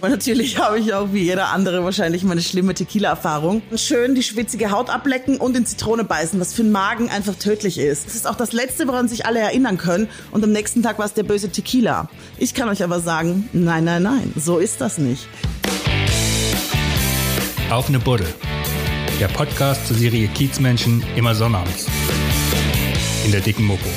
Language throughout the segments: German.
Und natürlich habe ich auch wie jeder andere wahrscheinlich meine schlimme Tequila-Erfahrung. Schön die schwitzige Haut ablecken und in Zitrone beißen, was für den Magen einfach tödlich ist. Das ist auch das Letzte, woran sich alle erinnern können. Und am nächsten Tag war es der böse Tequila. Ich kann euch aber sagen, nein, nein, nein, so ist das nicht. Auf eine Buddel. Der Podcast zur Serie Kiezmenschen immer sonnabends. In der dicken Mopo.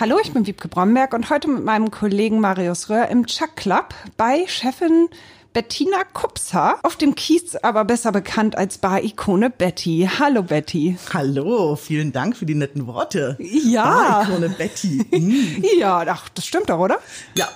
Hallo, ich bin Wiebke Bromberg und heute mit meinem Kollegen Marius Röhr im Chuck Club bei Chefin Bettina Kupser, auf dem Kiez aber besser bekannt als Bar-Ikone Betty. Hallo Betty. Hallo, vielen Dank für die netten Worte. Ja. Bar-Ikone Betty. Mm. Ja, ach, das stimmt doch, oder? Ja,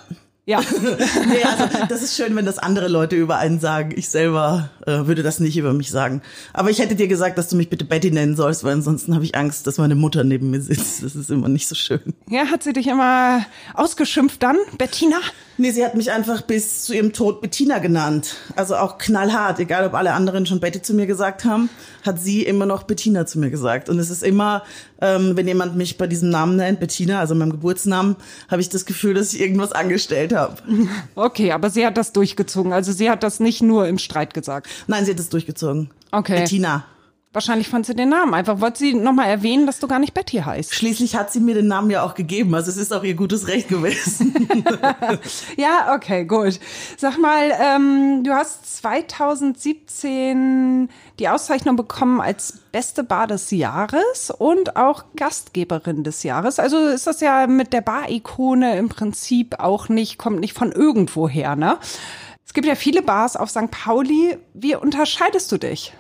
Ja. nee, also das ist schön, wenn das andere Leute über einen sagen. Ich selber äh, würde das nicht über mich sagen. Aber ich hätte dir gesagt, dass du mich bitte Betty nennen sollst, weil ansonsten habe ich Angst, dass meine Mutter neben mir sitzt. Das ist immer nicht so schön. ja, hat sie dich immer ausgeschimpft dann, Bettina? Nee, sie hat mich einfach bis zu ihrem Tod Bettina genannt. Also auch knallhart, egal ob alle anderen schon Betty zu mir gesagt haben, hat sie immer noch Bettina zu mir gesagt. Und es ist immer, ähm, wenn jemand mich bei diesem Namen nennt, Bettina, also meinem Geburtsnamen, habe ich das Gefühl, dass ich irgendwas angestellt habe. Okay, aber sie hat das durchgezogen. Also sie hat das nicht nur im Streit gesagt. Nein, sie hat es durchgezogen. Okay. Bettina. Wahrscheinlich fand sie den Namen. Einfach wollte sie nochmal erwähnen, dass du gar nicht Betty heißt. Schließlich hat sie mir den Namen ja auch gegeben. Also es ist auch ihr gutes Recht gewesen. Ja, okay, gut. Sag mal, ähm, du hast 2017 die Auszeichnung bekommen als beste Bar des Jahres und auch Gastgeberin des Jahres. Also ist das ja mit der Bar-Ikone im Prinzip auch nicht, kommt nicht von irgendwo her, ne? Es gibt ja viele Bars auf St. Pauli. Wie unterscheidest du dich?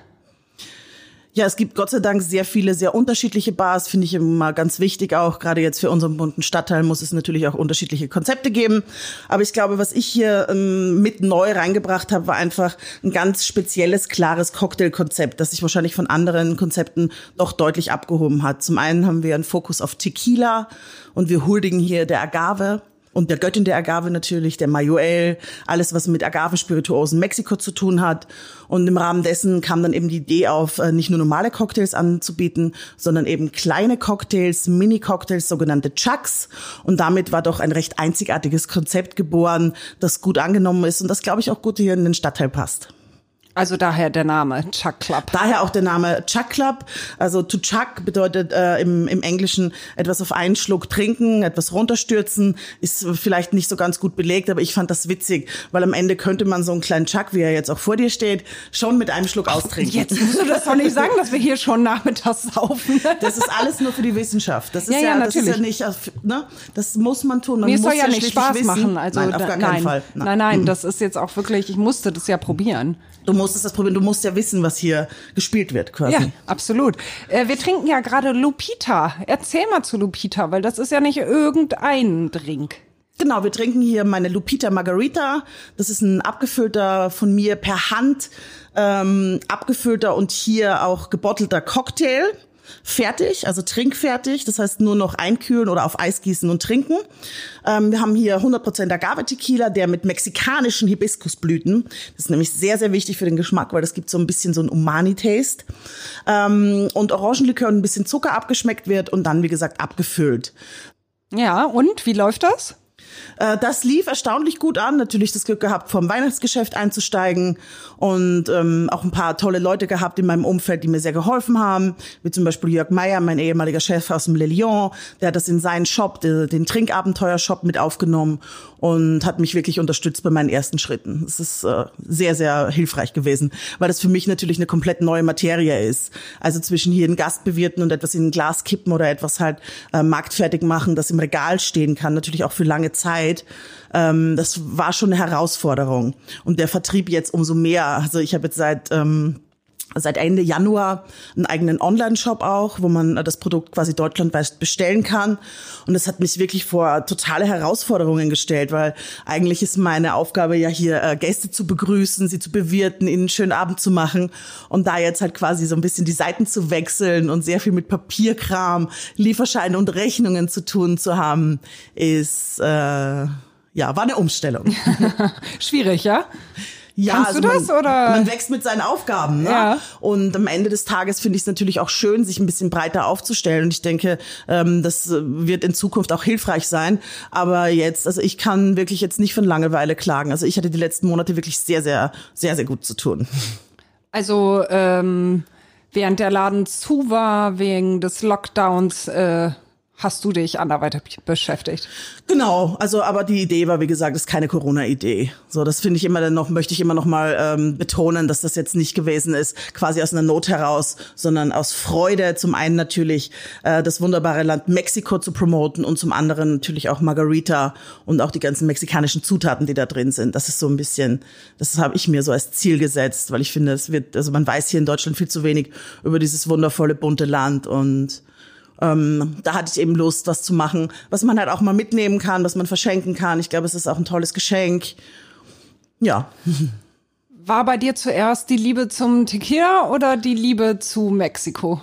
Ja, es gibt Gott sei Dank sehr viele, sehr unterschiedliche Bars, finde ich immer ganz wichtig auch. Gerade jetzt für unseren bunten Stadtteil muss es natürlich auch unterschiedliche Konzepte geben. Aber ich glaube, was ich hier ähm, mit neu reingebracht habe, war einfach ein ganz spezielles, klares Cocktailkonzept, das sich wahrscheinlich von anderen Konzepten doch deutlich abgehoben hat. Zum einen haben wir einen Fokus auf Tequila und wir huldigen hier der Agave und der Göttin der Agave natürlich, der Mayuel, alles, was mit Agave-Spirituosen Mexiko zu tun hat. Und im Rahmen dessen kam dann eben die Idee auf, äh, nicht nur normale Cocktails anzubieten, sondern eben kleine Cocktails, Mini-Cocktails, sogenannte Chucks. Und damit war doch ein recht einzigartiges Konzept geboren, das gut angenommen ist und das, glaube ich, auch gut hier in den Stadtteil passt. Also daher der Name Chuck Club. Daher auch der Name Chuck Club. Also to chuck bedeutet äh, im, im Englischen etwas auf einen Schluck trinken, etwas runterstürzen. Ist vielleicht nicht so ganz gut belegt, aber ich fand das witzig, weil am Ende könnte man so einen kleinen Chuck, wie er jetzt auch vor dir steht, schon mit einem Schluck austrinken. Jetzt musst du das doch nicht sagen, dass wir hier schon nachmittags saufen. Das ist alles nur für die Wissenschaft. Das ist Ja, ja, ja, das ist ja nicht, ne? Das muss man tun. Man Mir soll ja nicht Spaß wissen. machen. Also nein, auf gar nein. keinen Fall. Nein, nein, das ist jetzt auch wirklich, ich musste das ja probieren. Du musstest das probieren. Du musst ja wissen, was hier gespielt wird, quasi. Ja, absolut. Äh, wir trinken ja gerade Lupita. Erzähl mal zu Lupita, weil das ist ja nicht irgendein Drink. Genau, wir trinken hier meine Lupita Margarita. Das ist ein abgefüllter, von mir per Hand ähm, abgefüllter und hier auch gebottelter Cocktail. Fertig, also trinkfertig. Das heißt nur noch einkühlen oder auf Eis gießen und trinken. Ähm, wir haben hier 100% Agave-Tequila, der mit mexikanischen Hibiskusblüten. Das ist nämlich sehr, sehr wichtig für den Geschmack, weil das gibt so ein bisschen so ein Umani-Taste. Ähm, und Orangenlikör und ein bisschen Zucker abgeschmeckt wird und dann, wie gesagt, abgefüllt. Ja, und wie läuft das? Äh, Das lief erstaunlich gut an. Natürlich das Glück gehabt, vom Weihnachtsgeschäft einzusteigen und ähm, auch ein paar tolle Leute gehabt in meinem Umfeld, die mir sehr geholfen haben, wie zum Beispiel Jörg Meyer, mein ehemaliger Chef aus dem Le Lion. Der hat das in seinen Shop, de- den Trinkabenteuer-Shop mit aufgenommen und hat mich wirklich unterstützt bei meinen ersten Schritten. Das ist äh, sehr, sehr hilfreich gewesen, weil das für mich natürlich eine komplett neue Materie ist. Also zwischen hier einen Gast bewirten und etwas in ein Glas kippen oder etwas halt äh, marktfertig machen, das im Regal stehen kann, natürlich auch für lange Zeit. Ähm, das war schon eine Herausforderung. Und der Vertrieb jetzt umso mehr. Also ich habe jetzt seit ähm, seit Ende Januar einen eigenen Online-Shop auch, wo man das Produkt quasi deutschlandweit bestellen kann. Und das hat mich wirklich vor totale Herausforderungen gestellt, weil eigentlich ist meine Aufgabe ja hier äh, Gäste zu begrüßen, sie zu bewirten, ihnen einen schönen Abend zu machen und da jetzt halt quasi so ein bisschen die Seiten zu wechseln und sehr viel mit Papierkram, Lieferscheine und Rechnungen zu tun zu haben, ist äh, ja war eine Umstellung. Schwierig, ja? Ja, Kannst also du das, man, oder? man wächst mit seinen Aufgaben. Ne? Ja. Und am Ende des Tages finde ich es natürlich auch schön, sich ein bisschen breiter aufzustellen. Und ich denke, ähm, das äh, wird in Zukunft auch hilfreich sein. Aber jetzt, also ich kann wirklich jetzt nicht von Langeweile klagen. Also ich hatte die letzten Monate wirklich sehr, sehr, sehr, sehr gut zu tun. Also ähm, während der Laden zu war, wegen des Lockdowns, äh, hast du dich anderweitig beschäftigt. Genau, also aber die Idee war, wie gesagt, ist keine Corona-Idee. So, das finde ich immer dann noch, möchte ich immer noch mal ähm, betonen, dass das jetzt nicht gewesen ist, quasi aus einer Not heraus, sondern aus Freude, zum einen natürlich äh, das wunderbare Land Mexiko zu promoten und zum anderen natürlich auch Margarita und auch die ganzen mexikanischen Zutaten, die da drin sind. Das ist so ein bisschen, das habe ich mir so als Ziel gesetzt, weil ich finde, es wird, also man weiß hier in Deutschland viel zu wenig über dieses wundervolle bunte Land und ähm, da hatte ich eben Lust, was zu machen, was man halt auch mal mitnehmen kann, was man verschenken kann. Ich glaube, es ist auch ein tolles Geschenk. Ja. War bei dir zuerst die Liebe zum Tequila oder die Liebe zu Mexiko?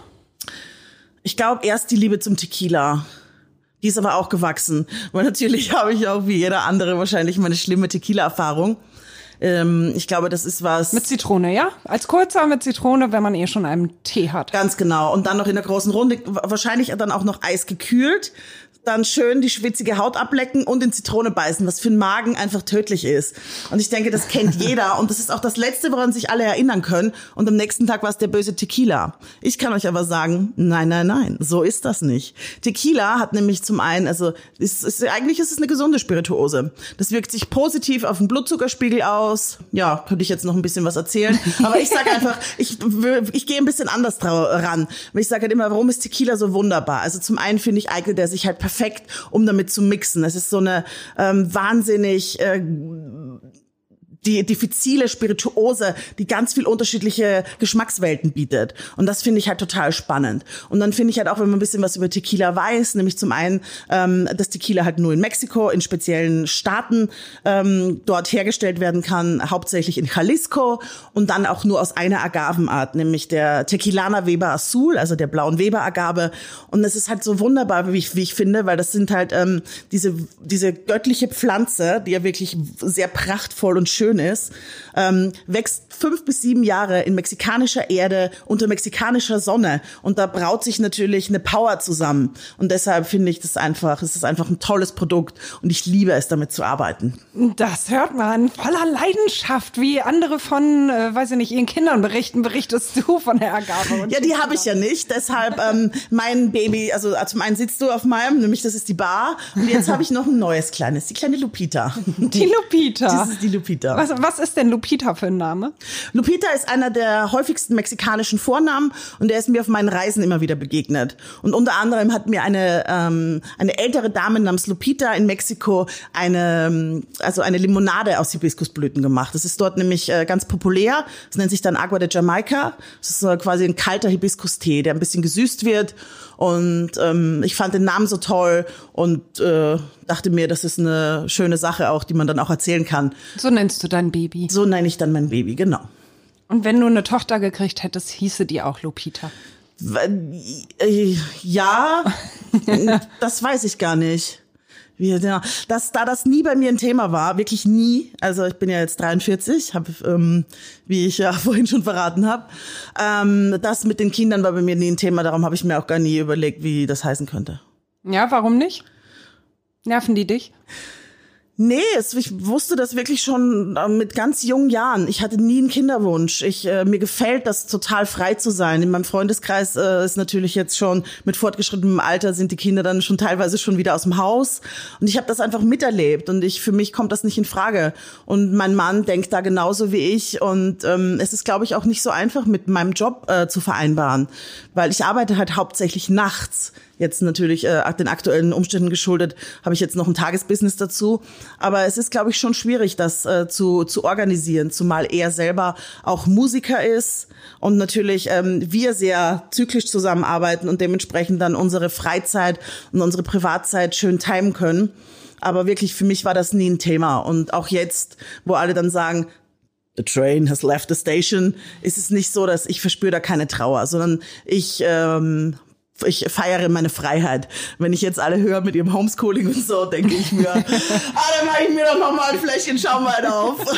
Ich glaube, erst die Liebe zum Tequila. Die ist aber auch gewachsen. Weil natürlich habe ich auch wie jeder andere wahrscheinlich meine schlimme Tequila-Erfahrung. Ähm, ich glaube, das ist was. Mit Zitrone, ja? Als kurzer mit Zitrone, wenn man eh schon einen Tee hat. Ganz genau. Und dann noch in der großen Runde, wahrscheinlich dann auch noch eisgekühlt. Dann schön die schwitzige Haut ablecken und in Zitrone beißen, was für den Magen einfach tödlich ist. Und ich denke, das kennt jeder. Und das ist auch das Letzte, woran sich alle erinnern können. Und am nächsten Tag war es der böse Tequila. Ich kann euch aber sagen, nein, nein, nein, so ist das nicht. Tequila hat nämlich zum einen, also ist, ist, eigentlich ist es eine gesunde Spirituose. Das wirkt sich positiv auf den Blutzuckerspiegel aus. Ja, könnte ich jetzt noch ein bisschen was erzählen. Aber ich sage einfach, ich, ich gehe ein bisschen anders ran. Ich sage halt immer, warum ist Tequila so wunderbar? Also zum einen finde ich, eignet er sich halt perfekt, um damit zu mixen. Es ist so eine ähm, wahnsinnig äh, die diffizile Spirituose, die ganz viel unterschiedliche Geschmackswelten bietet. Und das finde ich halt total spannend. Und dann finde ich halt auch, wenn man ein bisschen was über Tequila weiß, nämlich zum einen, ähm, dass Tequila halt nur in Mexiko, in speziellen Staaten ähm, dort hergestellt werden kann, hauptsächlich in Jalisco und dann auch nur aus einer Agavenart, nämlich der Tequilana Weber Azul, also der blauen Weber-Agave. Und es ist halt so wunderbar, wie ich, wie ich finde, weil das sind halt ähm, diese, diese göttliche Pflanze, die ja wirklich sehr prachtvoll und schön ist, ähm, wächst fünf bis sieben Jahre in mexikanischer Erde unter mexikanischer Sonne und da braut sich natürlich eine Power zusammen und deshalb finde ich das einfach, es ist einfach ein tolles Produkt und ich liebe es, damit zu arbeiten. Das hört man voller Leidenschaft, wie andere von, äh, weiß ich nicht, ihren Kindern berichten, berichtest du von der Agave. Ja, die habe ich ja nicht, deshalb ähm, mein Baby, also zum einen sitzt du auf meinem, nämlich das ist die Bar und jetzt habe ich noch ein neues kleines, die kleine Lupita. Die Lupita. Das ist die Lupita. Was, was ist denn Lupita für ein Name? Lupita ist einer der häufigsten mexikanischen Vornamen und der ist mir auf meinen Reisen immer wieder begegnet. Und unter anderem hat mir eine ähm, eine ältere Dame namens Lupita in Mexiko eine also eine Limonade aus Hibiskusblüten gemacht. Das ist dort nämlich äh, ganz populär. Das nennt sich dann Agua de Jamaica. Das ist äh, quasi ein kalter Hibiskustee, der ein bisschen gesüßt wird. Und ähm, ich fand den Namen so toll und äh, dachte mir, das ist eine schöne Sache auch, die man dann auch erzählen kann. So nennst du dein Baby. So nenne ich dann mein Baby, genau. Und wenn du eine Tochter gekriegt hättest, hieße die auch Lupita. Äh, Ja, das weiß ich gar nicht. Wie, ja, dass da das nie bei mir ein Thema war, wirklich nie. Also ich bin ja jetzt 43, habe, ähm, wie ich ja vorhin schon verraten habe. Ähm, das mit den Kindern war bei mir nie ein Thema. Darum habe ich mir auch gar nie überlegt, wie das heißen könnte. Ja, warum nicht? Nerven die dich? Nee, es, ich wusste das wirklich schon äh, mit ganz jungen Jahren. Ich hatte nie einen Kinderwunsch. Ich, äh, mir gefällt das total frei zu sein. In meinem Freundeskreis äh, ist natürlich jetzt schon mit fortgeschrittenem Alter sind die Kinder dann schon teilweise schon wieder aus dem Haus. Und ich habe das einfach miterlebt und ich für mich kommt das nicht in Frage. Und mein Mann denkt da genauso wie ich. Und ähm, es ist, glaube ich, auch nicht so einfach mit meinem Job äh, zu vereinbaren, weil ich arbeite halt hauptsächlich nachts. Jetzt natürlich äh, den aktuellen Umständen geschuldet, habe ich jetzt noch ein Tagesbusiness dazu. Aber es ist, glaube ich, schon schwierig, das äh, zu, zu organisieren, zumal er selber auch Musiker ist und natürlich ähm, wir sehr zyklisch zusammenarbeiten und dementsprechend dann unsere Freizeit und unsere Privatzeit schön timen können. Aber wirklich, für mich war das nie ein Thema. Und auch jetzt, wo alle dann sagen, The train has left the station, ist es nicht so, dass ich verspüre da keine Trauer, sondern ich ähm, ich feiere meine Freiheit. Wenn ich jetzt alle höre mit ihrem Homeschooling und so, denke ich mir, ah, dann mache ich mir doch noch mal ein Fläschchen Schaumwein auf.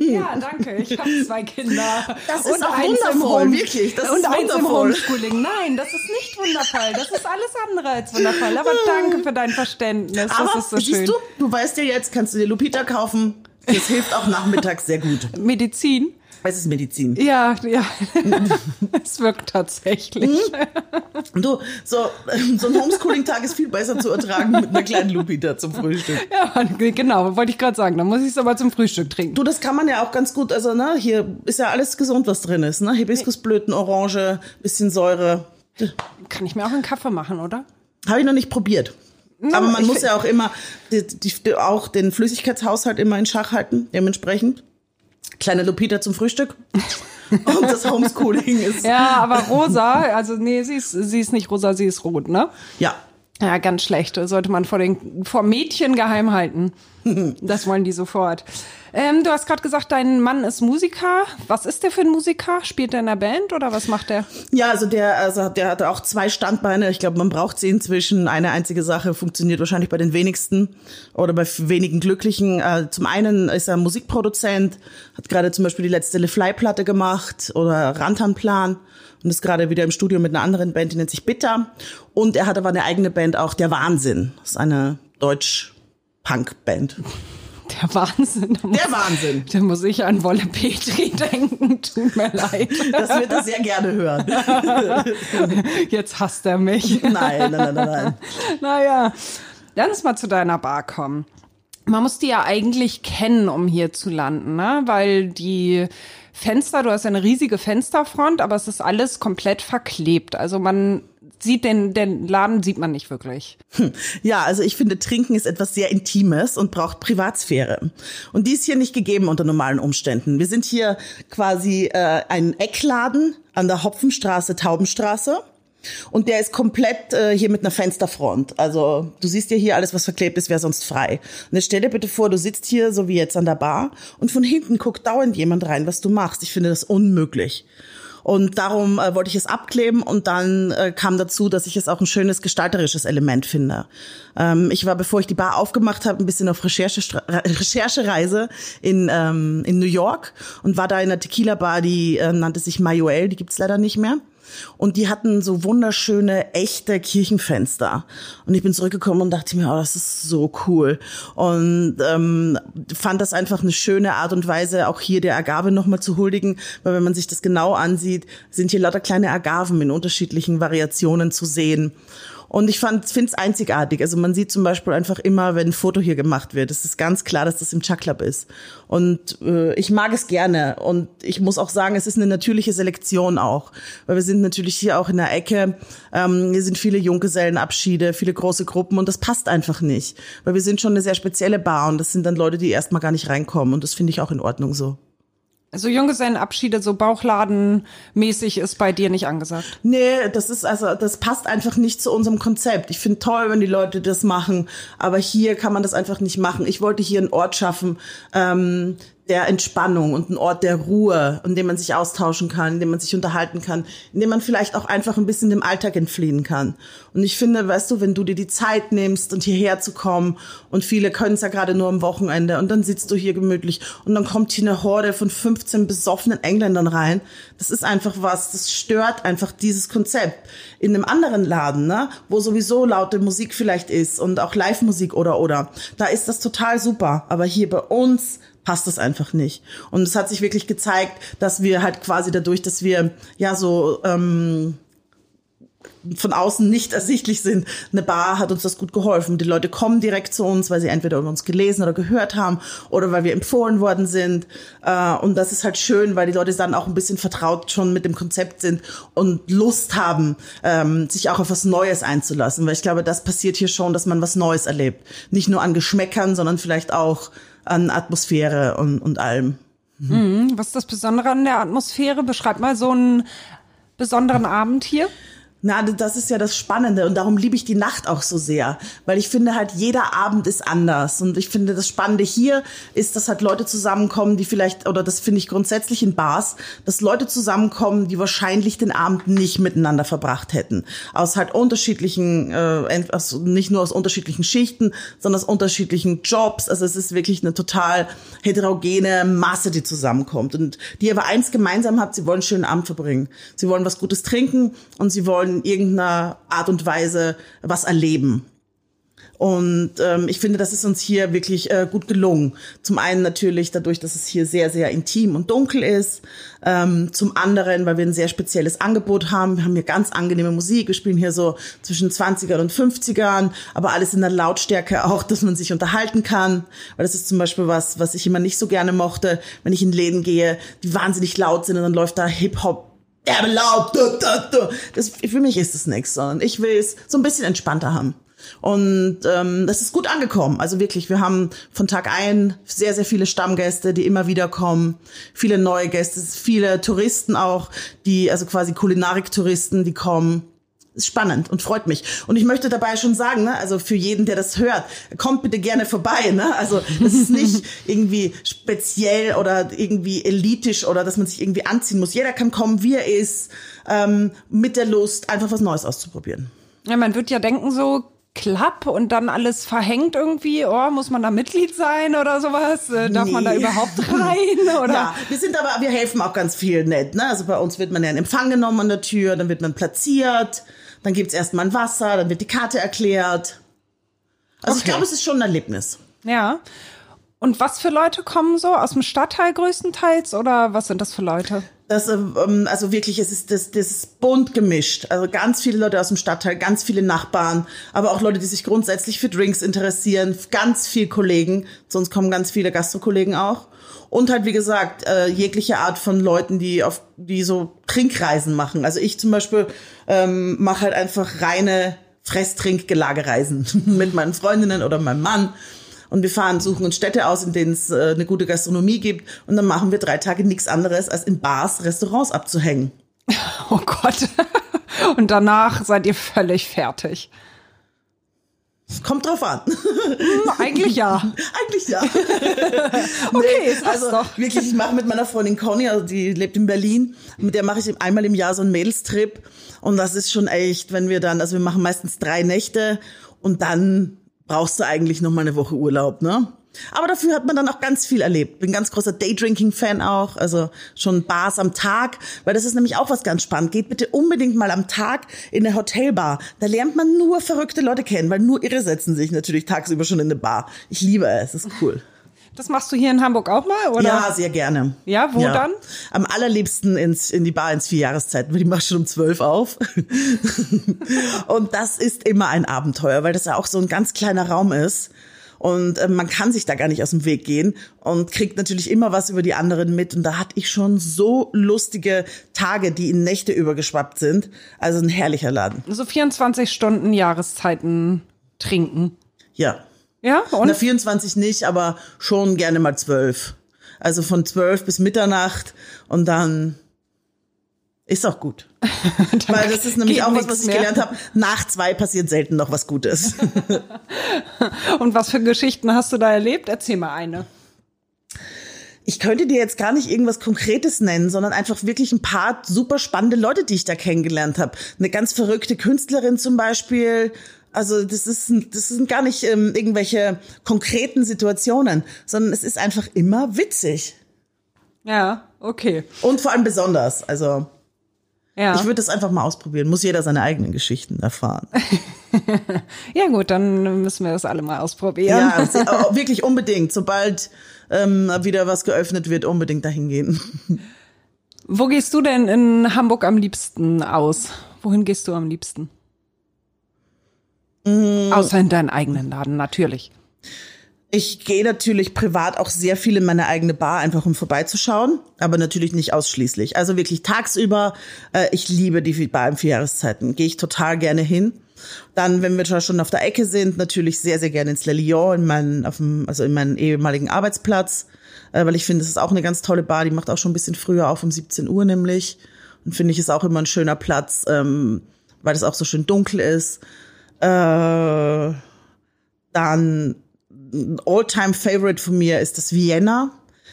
Ja, danke. Ich habe zwei Kinder. Das ist auch wundervoll, wirklich. Das und ist eins im wundervoll. Homeschooling. Nein, das ist nicht wundervoll. Das ist alles andere als wundervoll. Aber danke für dein Verständnis. Aber das ist so schön. siehst du, du weißt ja jetzt, kannst du dir Lupita kaufen. Das hilft auch nachmittags sehr gut. Medizin. Es ist Medizin. Ja, ja. es wirkt tatsächlich. Du, so, so ein Homeschooling-Tag ist viel besser zu ertragen mit einer kleinen Lupita zum Frühstück. Ja, genau, wollte ich gerade sagen. Dann muss ich es aber zum Frühstück trinken. Du, das kann man ja auch ganz gut, also ne, hier ist ja alles gesund, was drin ist, ne? Hibiskusblüten, Orange, bisschen Säure. Kann ich mir auch einen Kaffee machen, oder? Habe ich noch nicht probiert. Aber man muss ja auch immer die, die, auch den Flüssigkeitshaushalt immer in Schach halten, dementsprechend. Kleine Lupita zum Frühstück. Und das Homeschooling ist. Ja, aber rosa, also nee, sie ist, sie ist nicht rosa, sie ist rot, ne? ja. Ja, ganz schlecht. Sollte man vor, den, vor Mädchen geheim halten. Das wollen die sofort. Ähm, du hast gerade gesagt, dein Mann ist Musiker. Was ist der für ein Musiker? Spielt er in der Band oder was macht er? Ja, also der, also der hat auch zwei Standbeine. Ich glaube, man braucht sie inzwischen. Eine einzige Sache funktioniert wahrscheinlich bei den wenigsten oder bei wenigen Glücklichen. Äh, Zum einen ist er Musikproduzent, hat gerade zum Beispiel die letzte Le Fly-Platte gemacht oder Rantanplan und ist gerade wieder im Studio mit einer anderen Band, die nennt sich Bitter. Und er hat aber eine eigene Band auch, Der Wahnsinn. Das ist eine Deutsch-Punk-Band. Der Wahnsinn. Da muss, Der Wahnsinn. Da muss ich an Wolle Petri denken. Tut mir leid. Das wird er sehr gerne hören. Jetzt hasst er mich. Nein, nein, nein, nein, nein. Naja, lass mal zu deiner Bar kommen. Man muss die ja eigentlich kennen, um hier zu landen, ne? Weil die Fenster, du hast eine riesige Fensterfront, aber es ist alles komplett verklebt. Also man sieht den, den Laden sieht man nicht wirklich. Ja, also ich finde, Trinken ist etwas sehr Intimes und braucht Privatsphäre. Und die ist hier nicht gegeben unter normalen Umständen. Wir sind hier quasi äh, ein Eckladen an der Hopfenstraße, Taubenstraße. Und der ist komplett äh, hier mit einer Fensterfront. Also du siehst ja hier alles, was verklebt ist, wäre sonst frei. Und jetzt stell dir bitte vor, du sitzt hier so wie jetzt an der Bar und von hinten guckt dauernd jemand rein, was du machst. Ich finde das unmöglich. Und darum äh, wollte ich es abkleben und dann äh, kam dazu, dass ich es auch ein schönes gestalterisches Element finde. Ähm, ich war, bevor ich die Bar aufgemacht habe, ein bisschen auf Recherche, Recherchereise in, ähm, in New York und war da in einer Tequila-Bar, die äh, nannte sich Mayuel, die gibt's leider nicht mehr. Und die hatten so wunderschöne, echte Kirchenfenster. Und ich bin zurückgekommen und dachte mir, oh, das ist so cool. Und ähm, fand das einfach eine schöne Art und Weise, auch hier der Agave nochmal zu huldigen. Weil wenn man sich das genau ansieht, sind hier lauter kleine Agaven in unterschiedlichen Variationen zu sehen. Und ich finde es einzigartig. Also man sieht zum Beispiel einfach immer, wenn ein Foto hier gemacht wird, es ist ganz klar, dass das im Chuck Club ist. Und äh, ich mag es gerne. Und ich muss auch sagen, es ist eine natürliche Selektion auch. Weil wir sind natürlich hier auch in der Ecke. Ähm, hier sind viele Junggesellenabschiede, viele große Gruppen und das passt einfach nicht. Weil wir sind schon eine sehr spezielle Bar und das sind dann Leute, die erstmal gar nicht reinkommen. Und das finde ich auch in Ordnung so. Also Junggesellenabschiede, so Bauchladenmäßig ist bei dir nicht angesagt. Nee, das ist also, das passt einfach nicht zu unserem Konzept. Ich finde toll, wenn die Leute das machen, aber hier kann man das einfach nicht machen. Ich wollte hier einen Ort schaffen, ähm, der Entspannung und ein Ort der Ruhe, in dem man sich austauschen kann, in dem man sich unterhalten kann, in dem man vielleicht auch einfach ein bisschen dem Alltag entfliehen kann. Und ich finde, weißt du, wenn du dir die Zeit nimmst und hierher zu kommen und viele können es ja gerade nur am Wochenende und dann sitzt du hier gemütlich und dann kommt hier eine Horde von 15 besoffenen Engländern rein. Das ist einfach was, das stört einfach dieses Konzept. In einem anderen Laden, ne, wo sowieso laute Musik vielleicht ist und auch Live-Musik oder oder, da ist das total super. Aber hier bei uns passt das einfach nicht. Und es hat sich wirklich gezeigt, dass wir halt quasi dadurch, dass wir ja so ähm, von außen nicht ersichtlich sind. Eine Bar hat uns das gut geholfen. Die Leute kommen direkt zu uns, weil sie entweder über uns gelesen oder gehört haben oder weil wir empfohlen worden sind. Äh, Und das ist halt schön, weil die Leute dann auch ein bisschen vertraut schon mit dem Konzept sind und Lust haben, ähm, sich auch auf was Neues einzulassen. Weil ich glaube, das passiert hier schon, dass man was Neues erlebt. Nicht nur an Geschmäckern, sondern vielleicht auch an Atmosphäre und, und allem. Was ist das Besondere an der Atmosphäre? Beschreib mal so einen besonderen Abend hier. Na, das ist ja das Spannende und darum liebe ich die Nacht auch so sehr, weil ich finde halt jeder Abend ist anders und ich finde das Spannende hier ist, dass halt Leute zusammenkommen, die vielleicht oder das finde ich grundsätzlich in Bars, dass Leute zusammenkommen, die wahrscheinlich den Abend nicht miteinander verbracht hätten, aus halt unterschiedlichen, äh, also nicht nur aus unterschiedlichen Schichten, sondern aus unterschiedlichen Jobs. Also es ist wirklich eine total heterogene Masse, die zusammenkommt und die aber eins gemeinsam hat: Sie wollen einen schönen Abend verbringen, sie wollen was Gutes trinken und sie wollen in irgendeiner Art und Weise was erleben. Und ähm, ich finde, das ist uns hier wirklich äh, gut gelungen. Zum einen natürlich dadurch, dass es hier sehr, sehr intim und dunkel ist. Ähm, zum anderen, weil wir ein sehr spezielles Angebot haben. Wir haben hier ganz angenehme Musik. Wir spielen hier so zwischen 20ern und 50ern, aber alles in der Lautstärke auch, dass man sich unterhalten kann. Weil das ist zum Beispiel was, was ich immer nicht so gerne mochte, wenn ich in Läden gehe, die wahnsinnig laut sind und dann läuft da Hip-Hop derbe. Du, du, du. Das, für mich ist es nichts, sondern ich will es so ein bisschen entspannter haben. Und ähm, das ist gut angekommen. Also wirklich, wir haben von Tag ein sehr, sehr viele Stammgäste, die immer wieder kommen, viele neue Gäste, viele Touristen auch, die, also quasi Kulinarik-Touristen, die kommen ist spannend und freut mich. Und ich möchte dabei schon sagen, ne, also für jeden, der das hört, kommt bitte gerne vorbei. Ne? Also das ist nicht irgendwie speziell oder irgendwie elitisch oder dass man sich irgendwie anziehen muss. Jeder kann kommen, wie er ist, ähm, mit der Lust, einfach was Neues auszuprobieren. Ja, man wird ja denken so, klapp und dann alles verhängt irgendwie, oh, muss man da Mitglied sein oder sowas? Äh, darf nee. man da überhaupt rein? Oder? Ja, wir sind aber, wir helfen auch ganz viel nett. Ne? Also bei uns wird man ja in Empfang genommen an der Tür, dann wird man platziert. Dann gibt's erstmal ein Wasser, dann wird die Karte erklärt. Also okay. ich glaube, es ist schon ein Erlebnis. Ja. Und was für Leute kommen so? Aus dem Stadtteil größtenteils oder was sind das für Leute? Das, ähm, also wirklich, es ist das, das ist bunt gemischt. Also ganz viele Leute aus dem Stadtteil, ganz viele Nachbarn, aber auch Leute, die sich grundsätzlich für Drinks interessieren, ganz viel Kollegen. Sonst kommen ganz viele Gastrokollegen auch. Und halt, wie gesagt, äh, jegliche Art von Leuten, die auf, die so Trinkreisen machen. Also ich zum Beispiel ähm, mache halt einfach reine Fress-Trink-Gelagereisen mit meinen Freundinnen oder meinem Mann. Und wir fahren, suchen uns Städte aus, in denen es äh, eine gute Gastronomie gibt. Und dann machen wir drei Tage nichts anderes, als in Bars, Restaurants abzuhängen. Oh Gott. Und danach seid ihr völlig fertig. Kommt drauf an. Hm, eigentlich ja. Eigentlich ja. okay, nee, also doch. wirklich, ich mache mit meiner Freundin Conny, also die lebt in Berlin, mit der mache ich einmal im Jahr so einen Mädelstrip und das ist schon echt, wenn wir dann, also wir machen meistens drei Nächte und dann brauchst du eigentlich noch mal eine Woche Urlaub, ne? Aber dafür hat man dann auch ganz viel erlebt. Bin ganz großer Daydrinking-Fan auch, also schon Bars am Tag, weil das ist nämlich auch was ganz spannend. Geht bitte unbedingt mal am Tag in eine Hotelbar. Da lernt man nur verrückte Leute kennen, weil nur irre setzen sich natürlich tagsüber schon in eine Bar. Ich liebe es, ist cool. Das machst du hier in Hamburg auch mal, oder? Ja, sehr gerne. Ja, wo ja. dann? Am allerliebsten ins, in die Bar ins Vierjahreszeiten, weil die macht schon um zwölf auf. und das ist immer ein Abenteuer, weil das ja auch so ein ganz kleiner Raum ist und äh, man kann sich da gar nicht aus dem Weg gehen und kriegt natürlich immer was über die anderen mit und da hatte ich schon so lustige Tage, die in Nächte übergeschwappt sind. Also ein herrlicher Laden. So 24 Stunden Jahreszeiten trinken. Ja. Ja, und? Na, 24 nicht, aber schon gerne mal 12. Also von 12 bis Mitternacht und dann ist auch gut. Weil das ist nämlich auch was, was ich mehr. gelernt habe. Nach zwei passiert selten noch was Gutes. Und was für Geschichten hast du da erlebt? Erzähl mal eine. Ich könnte dir jetzt gar nicht irgendwas Konkretes nennen, sondern einfach wirklich ein paar super spannende Leute, die ich da kennengelernt habe. Eine ganz verrückte Künstlerin zum Beispiel. Also das ist, das sind gar nicht ähm, irgendwelche konkreten Situationen, sondern es ist einfach immer witzig. Ja, okay. Und vor allem besonders. Also ja. Ich würde das einfach mal ausprobieren. Muss jeder seine eigenen Geschichten erfahren. ja gut, dann müssen wir das alle mal ausprobieren. Ja, wirklich unbedingt. Sobald ähm, wieder was geöffnet wird, unbedingt dahin gehen. Wo gehst du denn in Hamburg am liebsten aus? Wohin gehst du am liebsten? Mm. Außer in deinen eigenen Laden, natürlich. Ich gehe natürlich privat auch sehr viel in meine eigene Bar, einfach um vorbeizuschauen, aber natürlich nicht ausschließlich. Also wirklich tagsüber, äh, ich liebe die Bar in vier Jahreszeiten, gehe ich total gerne hin. Dann, wenn wir schon auf der Ecke sind, natürlich sehr, sehr gerne ins Le Lion, in meinen, auf dem, also in meinen ehemaligen Arbeitsplatz, äh, weil ich finde, es ist auch eine ganz tolle Bar, die macht auch schon ein bisschen früher auf, um 17 Uhr nämlich. Und finde ich, ist auch immer ein schöner Platz, ähm, weil es auch so schön dunkel ist. Äh, dann All-Time-Favorite von mir ist das Vienna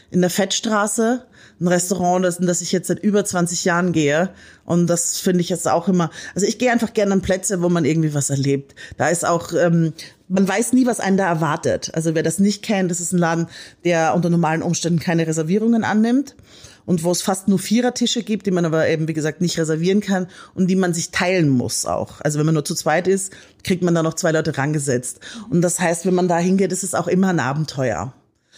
in der Fettstraße. Ein Restaurant, das, in das ich jetzt seit über 20 Jahren gehe. Und das finde ich jetzt auch immer. Also ich gehe einfach gerne an Plätze, wo man irgendwie was erlebt. Da ist auch, ähm, man weiß nie, was einen da erwartet. Also wer das nicht kennt, das ist ein Laden, der unter normalen Umständen keine Reservierungen annimmt und wo es fast nur Vierertische gibt, die man aber eben, wie gesagt, nicht reservieren kann und die man sich teilen muss auch. Also wenn man nur zu zweit ist, kriegt man da noch zwei Leute rangesetzt. Und das heißt, wenn man da hingeht, ist es auch immer ein Abenteuer.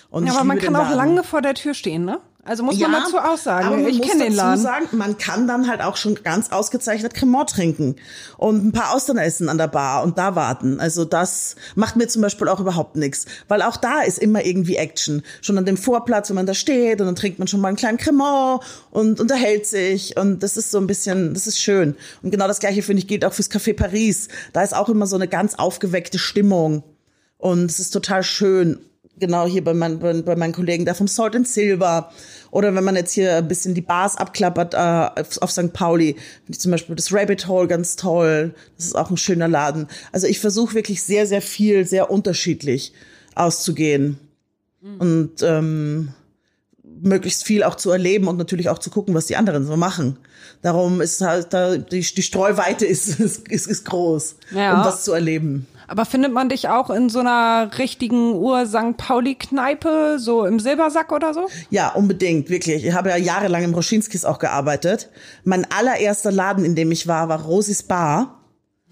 Und ja, aber man kann auch lange vor der Tür stehen, ne? Also muss Ja, man dazu auch sagen. aber man ich muss kenne den Laden. sagen, man kann dann halt auch schon ganz ausgezeichnet Cremant trinken und ein paar Austern essen an der Bar und da warten. Also das macht mir zum Beispiel auch überhaupt nichts, weil auch da ist immer irgendwie Action. Schon an dem Vorplatz, wenn man da steht und dann trinkt man schon mal einen kleinen Cremant und unterhält sich und das ist so ein bisschen, das ist schön. Und genau das Gleiche finde ich gilt auch fürs Café Paris. Da ist auch immer so eine ganz aufgeweckte Stimmung und es ist total schön. Genau hier bei, mein, bei, bei meinen Kollegen da vom Salt and Silver. Oder wenn man jetzt hier ein bisschen die Bars abklappert äh, auf, auf St. Pauli, finde ich zum Beispiel das Rabbit Hole ganz toll. Das ist auch ein schöner Laden. Also ich versuche wirklich sehr, sehr viel, sehr unterschiedlich auszugehen. Und ähm, möglichst viel auch zu erleben und natürlich auch zu gucken, was die anderen so machen. Darum ist halt da die, die Streuweite ist, ist, ist, ist groß, Ja. um was zu erleben. Aber findet man dich auch in so einer richtigen Ur-St. Pauli-Kneipe, so im Silbersack oder so? Ja, unbedingt, wirklich. Ich habe ja jahrelang im Roschinskis auch gearbeitet. Mein allererster Laden, in dem ich war, war Rosis Bar.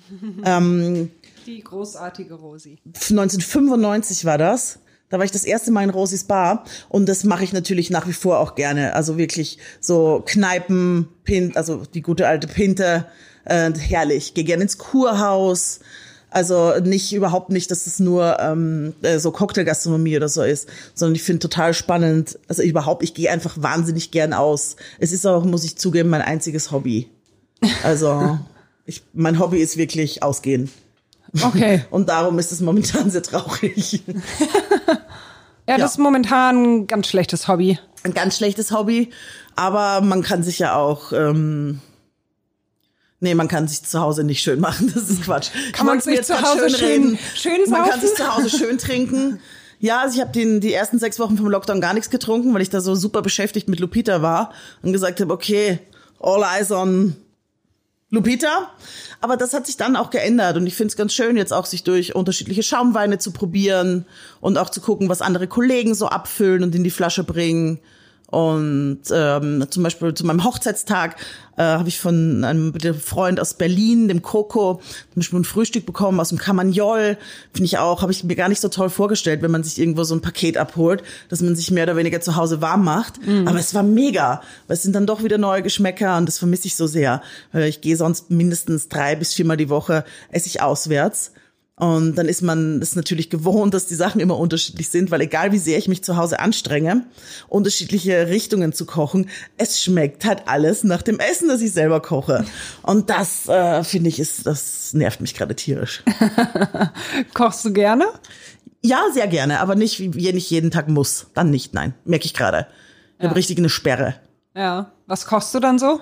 Die großartige Rosi. 1995 war das. Da war ich das erste Mal in Rosis Bar und das mache ich natürlich nach wie vor auch gerne. Also wirklich so Kneipen, Pint, also die gute alte Pinte, äh, herrlich. Gehe gerne ins Kurhaus. Also nicht überhaupt nicht, dass es nur ähm, äh, so Cocktailgastronomie oder so ist, sondern ich finde total spannend. Also überhaupt, ich gehe einfach wahnsinnig gern aus. Es ist auch, muss ich zugeben, mein einziges Hobby. Also ich, mein Hobby ist wirklich ausgehen. Okay. Und darum ist es momentan sehr traurig. Ja, das ist momentan ein ganz schlechtes Hobby. Ein ganz schlechtes Hobby, aber man kann sich ja auch, ähm, nee, man kann sich zu Hause nicht schön machen. Das ist Quatsch. Kann man sich zu Hause schön- schön Man kann saufen? sich zu Hause schön trinken. Ja, also ich habe den die ersten sechs Wochen vom Lockdown gar nichts getrunken, weil ich da so super beschäftigt mit Lupita war und gesagt habe, okay, all eyes on Lupita. Aber das hat sich dann auch geändert und ich finde es ganz schön, jetzt auch sich durch unterschiedliche Schaumweine zu probieren und auch zu gucken, was andere Kollegen so abfüllen und in die Flasche bringen. Und ähm, zum Beispiel zu meinem Hochzeitstag äh, habe ich von einem Freund aus Berlin, dem Coco, zum Beispiel ein Frühstück bekommen aus dem Camagnol. Finde ich auch, habe ich mir gar nicht so toll vorgestellt, wenn man sich irgendwo so ein Paket abholt, dass man sich mehr oder weniger zu Hause warm macht. Aber es war mega, weil es sind dann doch wieder neue Geschmäcker und das vermisse ich so sehr. Ich gehe sonst mindestens drei bis viermal die Woche, esse ich auswärts. Und dann ist man es natürlich gewohnt, dass die Sachen immer unterschiedlich sind, weil egal wie sehr ich mich zu Hause anstrenge, unterschiedliche Richtungen zu kochen, es schmeckt halt alles nach dem Essen, das ich selber koche. Und das äh, finde ich ist, das nervt mich gerade tierisch. Kochst du gerne? Ja, sehr gerne, aber nicht, wie nicht jeden Tag muss. Dann nicht, nein. Merke ich gerade. Ich habe richtig eine Sperre. Ja. Was kochst du dann so?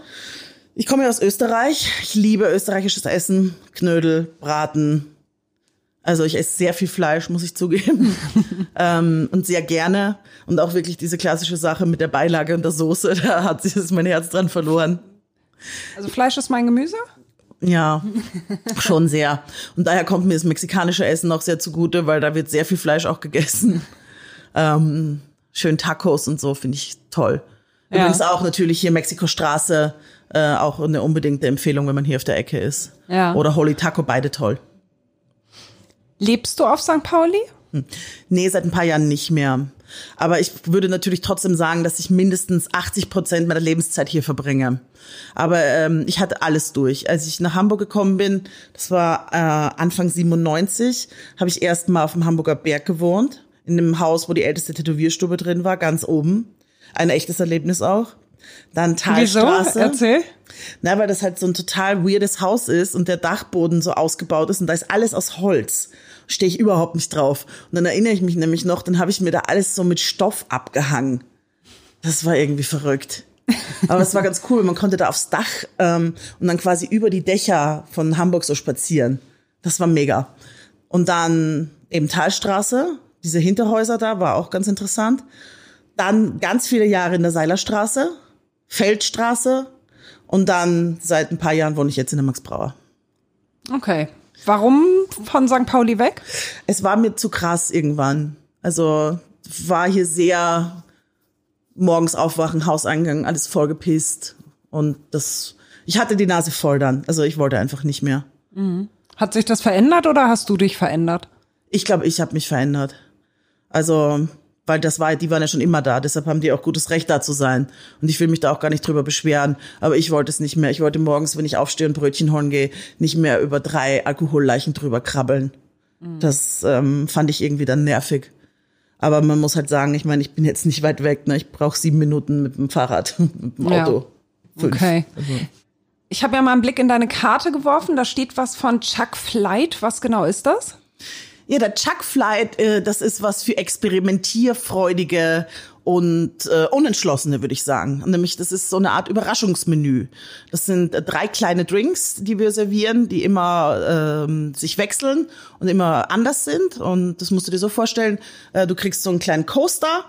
Ich komme ja aus Österreich. Ich liebe österreichisches Essen. Knödel, Braten. Also ich esse sehr viel Fleisch, muss ich zugeben. ähm, und sehr gerne. Und auch wirklich diese klassische Sache mit der Beilage und der Soße. Da hat sich das mein Herz dran verloren. Also Fleisch ist mein Gemüse? Ja, schon sehr. Und daher kommt mir das mexikanische Essen auch sehr zugute, weil da wird sehr viel Fleisch auch gegessen. Ähm, schön Tacos und so finde ich toll. Ja. Übrigens auch natürlich hier Mexikostraße, äh, auch eine unbedingte Empfehlung, wenn man hier auf der Ecke ist. Ja. Oder Holy Taco, beide toll. Lebst du auf St. Pauli? Nee, seit ein paar Jahren nicht mehr. Aber ich würde natürlich trotzdem sagen, dass ich mindestens 80 Prozent meiner Lebenszeit hier verbringe. Aber ähm, ich hatte alles durch. Als ich nach Hamburg gekommen bin, das war äh, Anfang 97, habe ich erst mal auf dem Hamburger Berg gewohnt, in einem Haus, wo die älteste Tätowierstube drin war, ganz oben. Ein echtes Erlebnis auch. Dann Wieso? Talstraße. Erzähl. Na, weil das halt so ein total weirdes Haus ist und der Dachboden so ausgebaut ist und da ist alles aus Holz. Stehe ich überhaupt nicht drauf. Und dann erinnere ich mich nämlich noch, dann habe ich mir da alles so mit Stoff abgehangen. Das war irgendwie verrückt. Aber es war ganz cool. Man konnte da aufs Dach ähm, und dann quasi über die Dächer von Hamburg so spazieren. Das war mega. Und dann eben Talstraße, diese Hinterhäuser da, war auch ganz interessant. Dann ganz viele Jahre in der Seilerstraße, Feldstraße und dann seit ein paar Jahren wohne ich jetzt in der Max Brauer. Okay. Warum von St. Pauli weg? Es war mir zu krass irgendwann. Also war hier sehr morgens aufwachen, Hauseingang, alles vollgepisst und das ich hatte die Nase voll dann. Also ich wollte einfach nicht mehr. Mhm. Hat sich das verändert oder hast du dich verändert? Ich glaube, ich habe mich verändert. Also weil das war, die waren ja schon immer da, deshalb haben die auch gutes Recht da zu sein. Und ich will mich da auch gar nicht drüber beschweren, aber ich wollte es nicht mehr. Ich wollte morgens, wenn ich aufstehe und Brötchen holen gehe, nicht mehr über drei Alkoholleichen drüber krabbeln. Mhm. Das ähm, fand ich irgendwie dann nervig. Aber man muss halt sagen, ich meine, ich bin jetzt nicht weit weg, ne? Ich brauche sieben Minuten mit dem Fahrrad, mit dem Auto. Ja. Okay. Also. Ich habe ja mal einen Blick in deine Karte geworfen. Da steht was von Chuck Flight. Was genau ist das? Ja, der Chuck Flight, äh, das ist was für experimentierfreudige und äh, Unentschlossene, würde ich sagen. Nämlich, das ist so eine Art Überraschungsmenü. Das sind äh, drei kleine Drinks, die wir servieren, die immer ähm, sich wechseln und immer anders sind. Und das musst du dir so vorstellen, äh, du kriegst so einen kleinen Coaster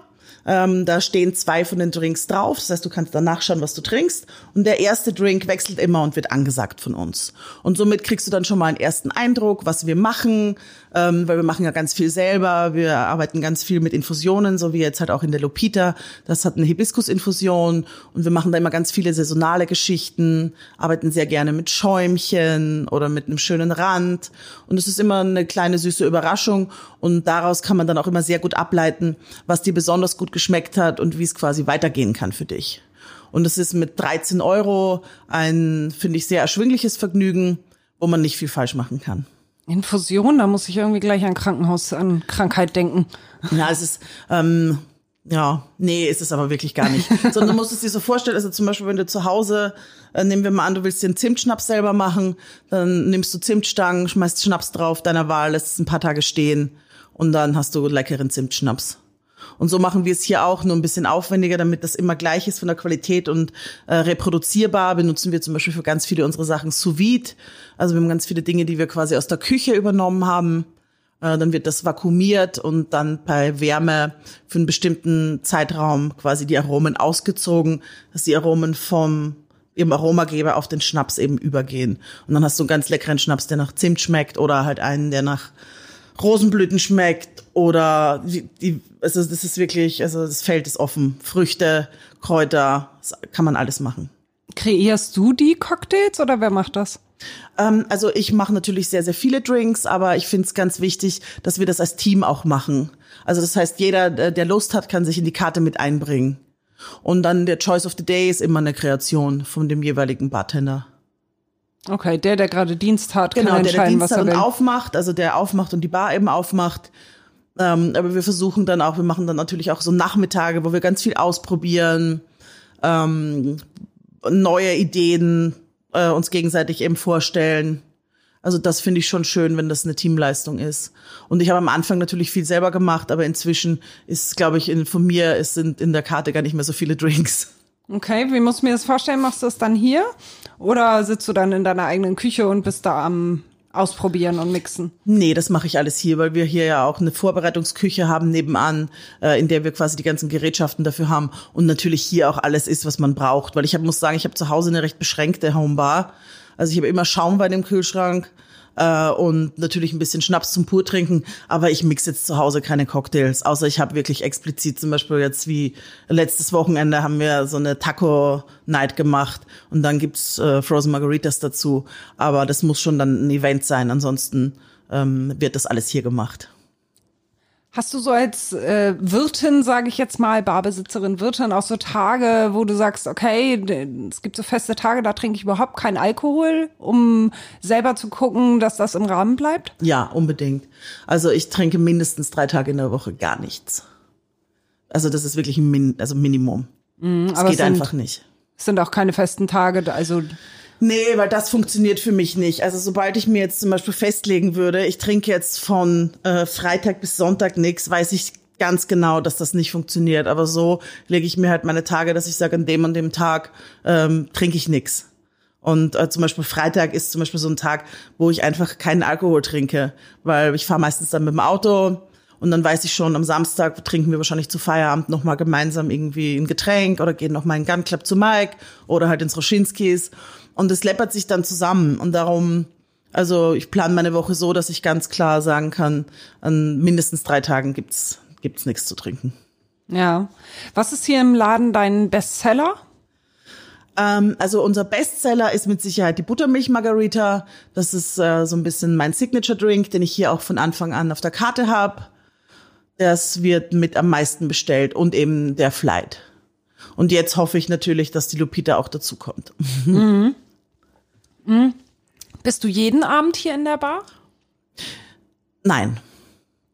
ähm, da stehen zwei von den Drinks drauf. Das heißt, du kannst dann nachschauen, was du trinkst. Und der erste Drink wechselt immer und wird angesagt von uns. Und somit kriegst du dann schon mal einen ersten Eindruck, was wir machen, ähm, weil wir machen ja ganz viel selber. Wir arbeiten ganz viel mit Infusionen, so wie jetzt halt auch in der Lupita. Das hat eine Hibiskusinfusion und wir machen da immer ganz viele saisonale Geschichten, arbeiten sehr gerne mit Schäumchen oder mit einem schönen Rand. Und es ist immer eine kleine süße Überraschung und daraus kann man dann auch immer sehr gut ableiten, was dir besonders gut geschmeckt hat und wie es quasi weitergehen kann für dich. Und es ist mit 13 Euro ein, finde ich, sehr erschwingliches Vergnügen, wo man nicht viel falsch machen kann. Infusion, da muss ich irgendwie gleich an Krankenhaus, an Krankheit denken. Ja, es ist, ähm, ja, nee, ist es aber wirklich gar nicht. Sondern du musst es dir so vorstellen, also zum Beispiel, wenn du zu Hause, äh, nehmen wir mal an, du willst dir einen Zimtschnaps selber machen, dann nimmst du Zimtstangen, schmeißt Schnaps drauf deiner Wahl, lässt es ein paar Tage stehen und dann hast du leckeren Zimtschnaps. Und so machen wir es hier auch, nur ein bisschen aufwendiger, damit das immer gleich ist von der Qualität und äh, reproduzierbar. Benutzen wir zum Beispiel für ganz viele unserer Sachen sous vide. Also wir haben ganz viele Dinge, die wir quasi aus der Küche übernommen haben. Äh, dann wird das vakuumiert und dann bei Wärme für einen bestimmten Zeitraum quasi die Aromen ausgezogen, dass die Aromen vom ihrem Aromageber auf den Schnaps eben übergehen. Und dann hast du einen ganz leckeren Schnaps, der nach Zimt schmeckt oder halt einen, der nach Rosenblüten schmeckt oder die, die also das ist wirklich, also das Feld ist offen. Früchte, Kräuter, kann man alles machen. Kreierst du die Cocktails oder wer macht das? Ähm, also ich mache natürlich sehr, sehr viele Drinks, aber ich finde es ganz wichtig, dass wir das als Team auch machen. Also das heißt, jeder, der Lust hat, kann sich in die Karte mit einbringen. Und dann der Choice of the Day ist immer eine Kreation von dem jeweiligen Bartender. Okay, der, der gerade Dienst hat, genau, kann entscheiden, der, der Dienst was er will. und aufmacht, also der aufmacht und die Bar eben aufmacht. Ähm, aber wir versuchen dann auch, wir machen dann natürlich auch so Nachmittage, wo wir ganz viel ausprobieren, ähm, neue Ideen äh, uns gegenseitig eben vorstellen. Also das finde ich schon schön, wenn das eine Teamleistung ist. Und ich habe am Anfang natürlich viel selber gemacht, aber inzwischen ist, glaube ich, in, von mir es sind in der Karte gar nicht mehr so viele Drinks. Okay, wie muss ich mir das vorstellen? Machst du das dann hier? Oder sitzt du dann in deiner eigenen Küche und bist da am ausprobieren und mixen? Nee, das mache ich alles hier, weil wir hier ja auch eine Vorbereitungsküche haben nebenan, äh, in der wir quasi die ganzen Gerätschaften dafür haben und natürlich hier auch alles ist, was man braucht. Weil ich hab, muss sagen, ich habe zu Hause eine recht beschränkte Homebar. Also ich habe immer Schaumwein im Kühlschrank äh, und natürlich ein bisschen Schnaps zum Purtrinken, aber ich mix jetzt zu Hause keine Cocktails, außer ich habe wirklich explizit zum Beispiel jetzt wie letztes Wochenende haben wir so eine Taco-Night gemacht und dann gibt's äh, Frozen Margaritas dazu, aber das muss schon dann ein Event sein, ansonsten ähm, wird das alles hier gemacht. Hast du so als äh, Wirtin, sage ich jetzt mal, Barbesitzerin, Wirtin, auch so Tage, wo du sagst, okay, es gibt so feste Tage, da trinke ich überhaupt keinen Alkohol, um selber zu gucken, dass das im Rahmen bleibt? Ja, unbedingt. Also ich trinke mindestens drei Tage in der Woche gar nichts. Also das ist wirklich ein Min also Minimum. Mm, das geht einfach nicht. Es sind auch keine festen Tage, also Nee, weil das funktioniert für mich nicht. Also sobald ich mir jetzt zum Beispiel festlegen würde, ich trinke jetzt von äh, Freitag bis Sonntag nichts, weiß ich ganz genau, dass das nicht funktioniert. Aber so lege ich mir halt meine Tage, dass ich sage, an dem und dem Tag ähm, trinke ich nix. Und äh, zum Beispiel Freitag ist zum Beispiel so ein Tag, wo ich einfach keinen Alkohol trinke, weil ich fahre meistens dann mit dem Auto und dann weiß ich schon, am Samstag trinken wir wahrscheinlich zu Feierabend nochmal gemeinsam irgendwie ein Getränk oder gehen nochmal in Gun Club zu Mike oder halt ins Roschinskis. Und es läppert sich dann zusammen. Und darum, also ich plane meine Woche so, dass ich ganz klar sagen kann, an mindestens drei Tagen gibt's gibt's nichts zu trinken. Ja. Was ist hier im Laden dein Bestseller? Ähm, also unser Bestseller ist mit Sicherheit die Buttermilch Margarita. Das ist äh, so ein bisschen mein Signature Drink, den ich hier auch von Anfang an auf der Karte habe. Das wird mit am meisten bestellt und eben der Flight. Und jetzt hoffe ich natürlich, dass die Lupita auch dazu kommt. Mhm. Mhm. Bist du jeden Abend hier in der Bar? Nein.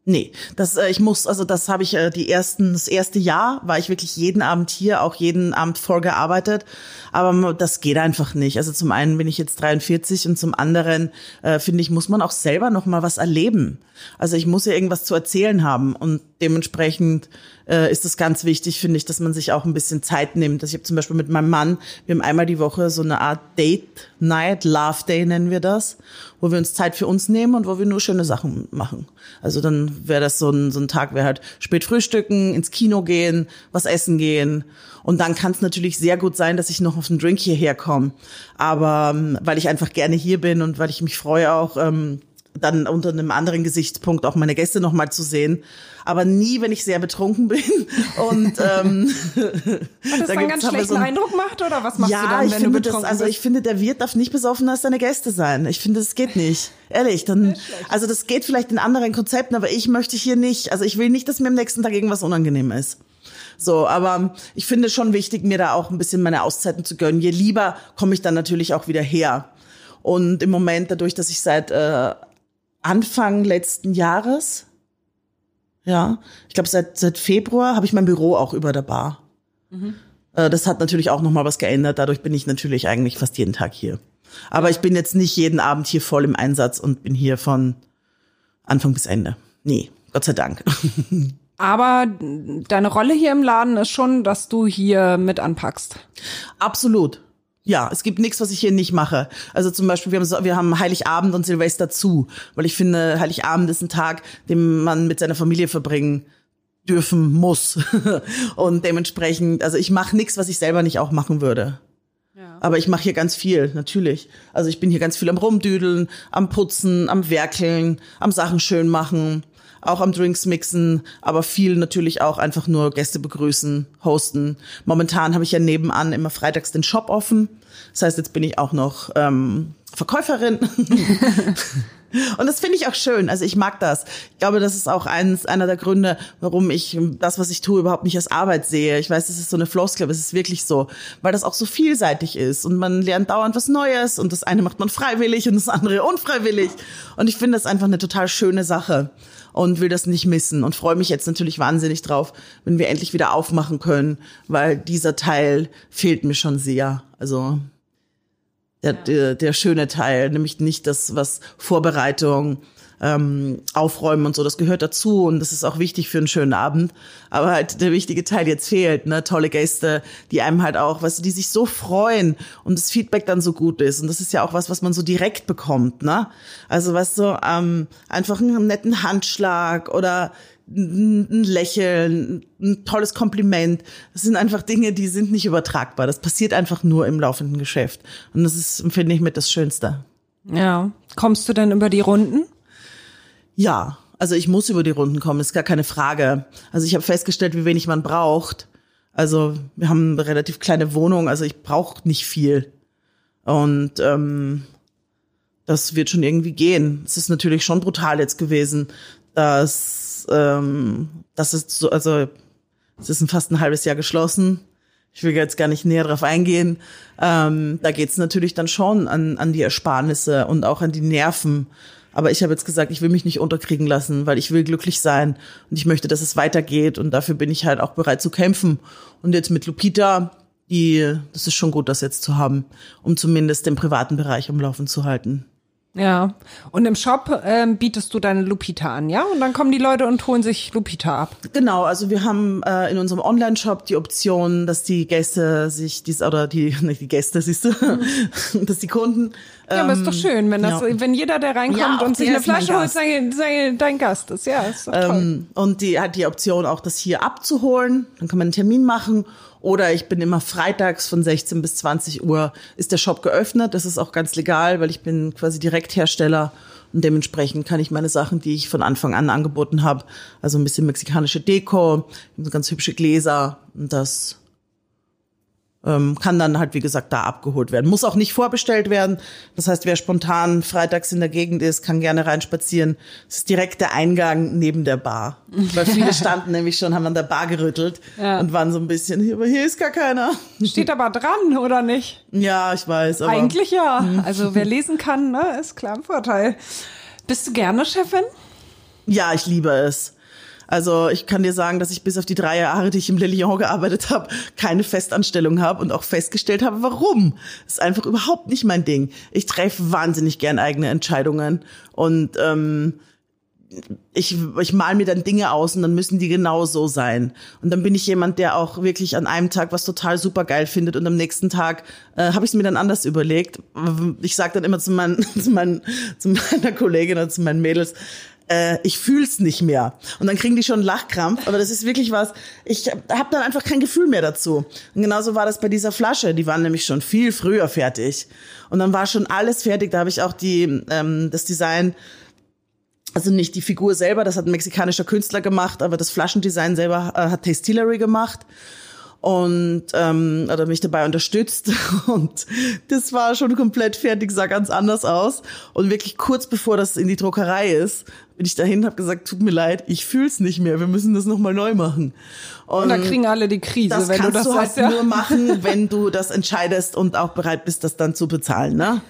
Nee, das äh, ich muss, also das habe ich äh, die ersten, das erste Jahr war ich wirklich jeden Abend hier, auch jeden Abend vorgearbeitet, aber das geht einfach nicht. Also zum einen bin ich jetzt 43 und zum anderen äh, finde ich muss man auch selber noch mal was erleben. Also ich muss ja irgendwas zu erzählen haben und dementsprechend äh, ist es ganz wichtig, finde ich, dass man sich auch ein bisschen Zeit nimmt. Also ich habe zum Beispiel mit meinem Mann, wir haben einmal die Woche so eine Art Date Night, Love Day nennen wir das, wo wir uns Zeit für uns nehmen und wo wir nur schöne Sachen machen. Also dann wäre das so ein, so ein Tag, wäre halt spät frühstücken, ins Kino gehen, was essen gehen. Und dann kann es natürlich sehr gut sein, dass ich noch auf einen Drink hierher komme. Aber ähm, weil ich einfach gerne hier bin und weil ich mich freue auch, ähm, dann unter einem anderen Gesichtspunkt auch meine Gäste noch mal zu sehen. Aber nie, wenn ich sehr betrunken bin. Und ähm, Hat das da einen ganz schlechten so ein, Eindruck macht oder was machst ja, du dann, wenn ich finde du das, also ich finde, der Wirt darf nicht besoffener als seine Gäste sein. Ich finde, das geht nicht. Ehrlich, dann, also das geht vielleicht in anderen Konzepten, aber ich möchte hier nicht. Also ich will nicht, dass mir am nächsten Tag irgendwas unangenehm ist. So, aber ich finde schon wichtig, mir da auch ein bisschen meine Auszeiten zu gönnen. Je lieber komme ich dann natürlich auch wieder her. Und im Moment, dadurch, dass ich seit äh, Anfang letzten Jahres. Ja, ich glaube seit seit Februar habe ich mein Büro auch über der Bar. Mhm. Das hat natürlich auch noch mal was geändert. Dadurch bin ich natürlich eigentlich fast jeden Tag hier. Aber ich bin jetzt nicht jeden Abend hier voll im Einsatz und bin hier von Anfang bis Ende. Nee, Gott sei Dank. Aber deine Rolle hier im Laden ist schon, dass du hier mit anpackst. Absolut. Ja, es gibt nichts, was ich hier nicht mache. Also zum Beispiel, wir haben, wir haben Heiligabend und Silvester zu, weil ich finde, Heiligabend ist ein Tag, den man mit seiner Familie verbringen dürfen muss. und dementsprechend, also ich mache nichts, was ich selber nicht auch machen würde. Ja. Aber ich mache hier ganz viel, natürlich. Also ich bin hier ganz viel am Rumdüdeln, am Putzen, am Werkeln, am Sachen schön machen auch am Drinks mixen, aber viel natürlich auch einfach nur Gäste begrüßen, hosten. Momentan habe ich ja nebenan immer freitags den Shop offen. Das heißt, jetzt bin ich auch noch ähm, Verkäuferin. Und das finde ich auch schön. Also ich mag das. Ich glaube, das ist auch eins, einer der Gründe, warum ich das, was ich tue, überhaupt nicht als Arbeit sehe. Ich weiß, es ist so eine Floskel, aber es ist wirklich so, weil das auch so vielseitig ist und man lernt dauernd was Neues und das eine macht man freiwillig und das andere unfreiwillig. Und ich finde das einfach eine total schöne Sache und will das nicht missen und freue mich jetzt natürlich wahnsinnig drauf, wenn wir endlich wieder aufmachen können, weil dieser Teil fehlt mir schon sehr. Also der, der, der schöne Teil, nämlich nicht das, was Vorbereitung, ähm, aufräumen und so, das gehört dazu und das ist auch wichtig für einen schönen Abend. Aber halt der wichtige Teil jetzt fehlt, ne? Tolle Gäste, die einem halt auch, weißt du, die sich so freuen und das Feedback dann so gut ist. Und das ist ja auch was, was man so direkt bekommt, ne? Also weißt du, ähm, einfach einen netten Handschlag oder ein Lächeln, ein tolles Kompliment. Das sind einfach Dinge, die sind nicht übertragbar. Das passiert einfach nur im laufenden Geschäft. Und das ist, finde ich, mit das Schönste. Ja. Kommst du denn über die Runden? Ja, also ich muss über die Runden kommen, ist gar keine Frage. Also ich habe festgestellt, wie wenig man braucht. Also wir haben eine relativ kleine Wohnung, also ich brauche nicht viel. Und ähm, das wird schon irgendwie gehen. Es ist natürlich schon brutal jetzt gewesen, dass ähm, das ist so, also es ist fast ein halbes Jahr geschlossen. Ich will jetzt gar nicht näher drauf eingehen. Ähm, da geht's natürlich dann schon an, an die Ersparnisse und auch an die Nerven. Aber ich habe jetzt gesagt, ich will mich nicht unterkriegen lassen, weil ich will glücklich sein und ich möchte, dass es weitergeht und dafür bin ich halt auch bereit zu kämpfen. Und jetzt mit Lupita, die, das ist schon gut, das jetzt zu haben, um zumindest den privaten Bereich am Laufen zu halten. Ja. Und im Shop ähm, bietest du deine Lupita an, ja? Und dann kommen die Leute und holen sich Lupita ab. Genau, also wir haben äh, in unserem Online-Shop die Option, dass die Gäste sich dies oder die nicht die Gäste, siehst du, dass die Kunden Ja, aber ist doch schön, wenn das, ja. wenn jeder, der reinkommt Ja, und sich eine Flasche holt, Gast. sei, sei dein Gast ist. Ja, ist. Ähm, und die hat die Option auch, das hier abzuholen. Dann kann man einen Termin machen. Oder ich bin immer freitags von 16 bis 20 Uhr ist der Shop geöffnet. Das ist auch ganz legal, weil ich bin quasi Direkthersteller und dementsprechend kann ich meine Sachen, die ich von Anfang an angeboten habe, also ein bisschen mexikanische Deko, ganz hübsche Gläser und das ähm, kann dann halt, wie gesagt, da abgeholt werden. Muss auch nicht vorbestellt werden. Das heißt, wer spontan freitags in der Gegend ist, kann gerne reinspazieren. Es ist direkt der Eingang neben der Bar. Weil viele standen nämlich schon, haben an der Bar gerüttelt Ja. und waren so ein bisschen, hier, aber hier ist gar keiner. Steht aber dran, oder nicht? Ja, ich weiß, aber Eigentlich ja. Also wer lesen kann, ne, ist klar ein Vorteil. Bist du gerne Chefin? ja, ich liebe es. Also ich kann dir sagen, dass ich bis auf die drei Jahre, die ich im Le Lion gearbeitet habe, keine Festanstellung habe und auch festgestellt habe, warum. Das ist einfach überhaupt nicht mein Ding. Ich treffe wahnsinnig gern eigene Entscheidungen und ähm, ich, ich mal mir dann Dinge aus und dann müssen die genau so sein. Und dann bin ich jemand, der auch wirklich an einem Tag was total super geil findet und am nächsten Tag äh, habe ich es mir dann anders überlegt. Ich sage dann immer zu, meinen, zu, meinen, zu meiner Kollegin oder zu meinen Mädels, äh, ich fühl's nicht mehr. Und dann kriegen die schon Lachkrampf, aber das ist wirklich was, ich habe dann einfach kein Gefühl mehr dazu. Und genauso war das bei dieser Flasche, die waren nämlich schon viel früher fertig. Und dann war schon alles fertig, da habe ich auch die, ähm, das Design also nicht die Figur selber, das hat ein mexikanischer Künstler gemacht, aber das Flaschendesign selber äh, hat Tastillery gemacht und ähm, oder mich dabei unterstützt und das war schon komplett fertig, sah ganz anders aus und wirklich kurz bevor das in die Druckerei ist, bin ich dahin, habe gesagt, tut mir leid, ich fühl's nicht mehr, wir müssen das nochmal neu machen. Und da kriegen alle die Krise, das wenn du kannst das du sagst. halt Ja. nur machen, wenn du das entscheidest und auch bereit bist, das dann zu bezahlen, ne?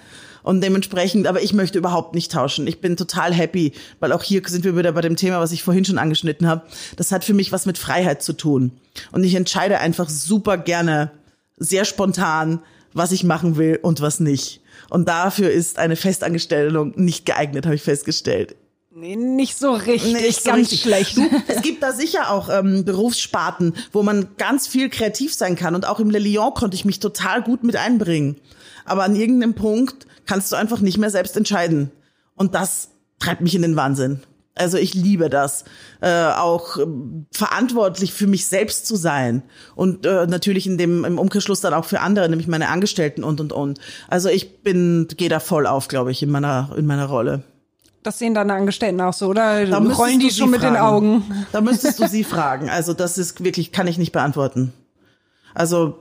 Und dementsprechend, aber ich möchte überhaupt nicht tauschen. Ich bin total happy, weil auch hier sind wir wieder bei dem Thema, was ich vorhin schon angeschnitten habe. Das hat für mich was mit Freiheit zu tun. Und ich entscheide einfach super gerne, sehr spontan, was ich machen will und was nicht. Und dafür ist eine Festangestellung nicht geeignet, habe ich festgestellt. Nee, nicht so richtig, Nicht so ganz richtig. schlecht. Du, es gibt da sicher auch ähm, Berufssparten, wo man ganz viel kreativ sein kann. Und auch im Le Lion konnte ich mich total gut mit einbringen. Aber an irgendeinem Punkt kannst du einfach nicht mehr selbst entscheiden. Und das treibt mich in den Wahnsinn. Also ich liebe das, äh, auch ähm, verantwortlich für mich selbst zu sein und äh, natürlich in dem im Umkehrschluss dann auch für andere, nämlich meine Angestellten und und und. Also ich bin gehe da voll auf, glaube ich, in meiner in meiner Rolle. Das sehen deine Angestellten auch so, oder? Da Rollen die schon mit den fragen. Augen? Da müsstest du sie fragen. Also das ist wirklich, kann ich nicht beantworten. Also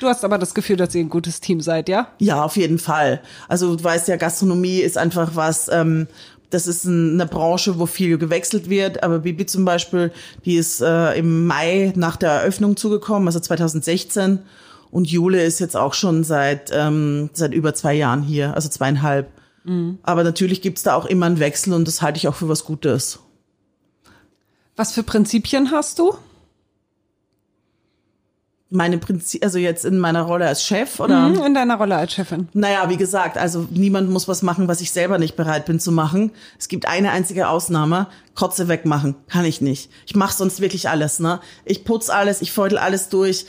Du hast aber das Gefühl, dass ihr ein gutes Team seid, ja? ja, auf jeden Fall. Also du weißt ja, Gastronomie ist einfach was, ähm, das ist ein, eine Branche, wo viel gewechselt wird. Aber Bibi zum Beispiel, die ist äh, im Mai nach der Eröffnung zugekommen, also 2016. Und Jule ist jetzt auch schon seit, ähm, seit über zwei Jahren hier, also zweieinhalb. Aber natürlich gibt's da auch immer einen Wechsel und das halte ich auch für was Gutes. Was für Prinzipien hast du? Meine Prinzip, also jetzt in meiner Rolle als Chef oder? Mhm, In deiner Rolle als Chefin. Naja, wie gesagt, also niemand muss was machen, was ich selber nicht bereit bin zu machen. Es gibt eine einzige Ausnahme, Kotze wegmachen. Kann ich nicht. Ich mache sonst wirklich alles, ne? Ich putz alles, ich feutel alles durch.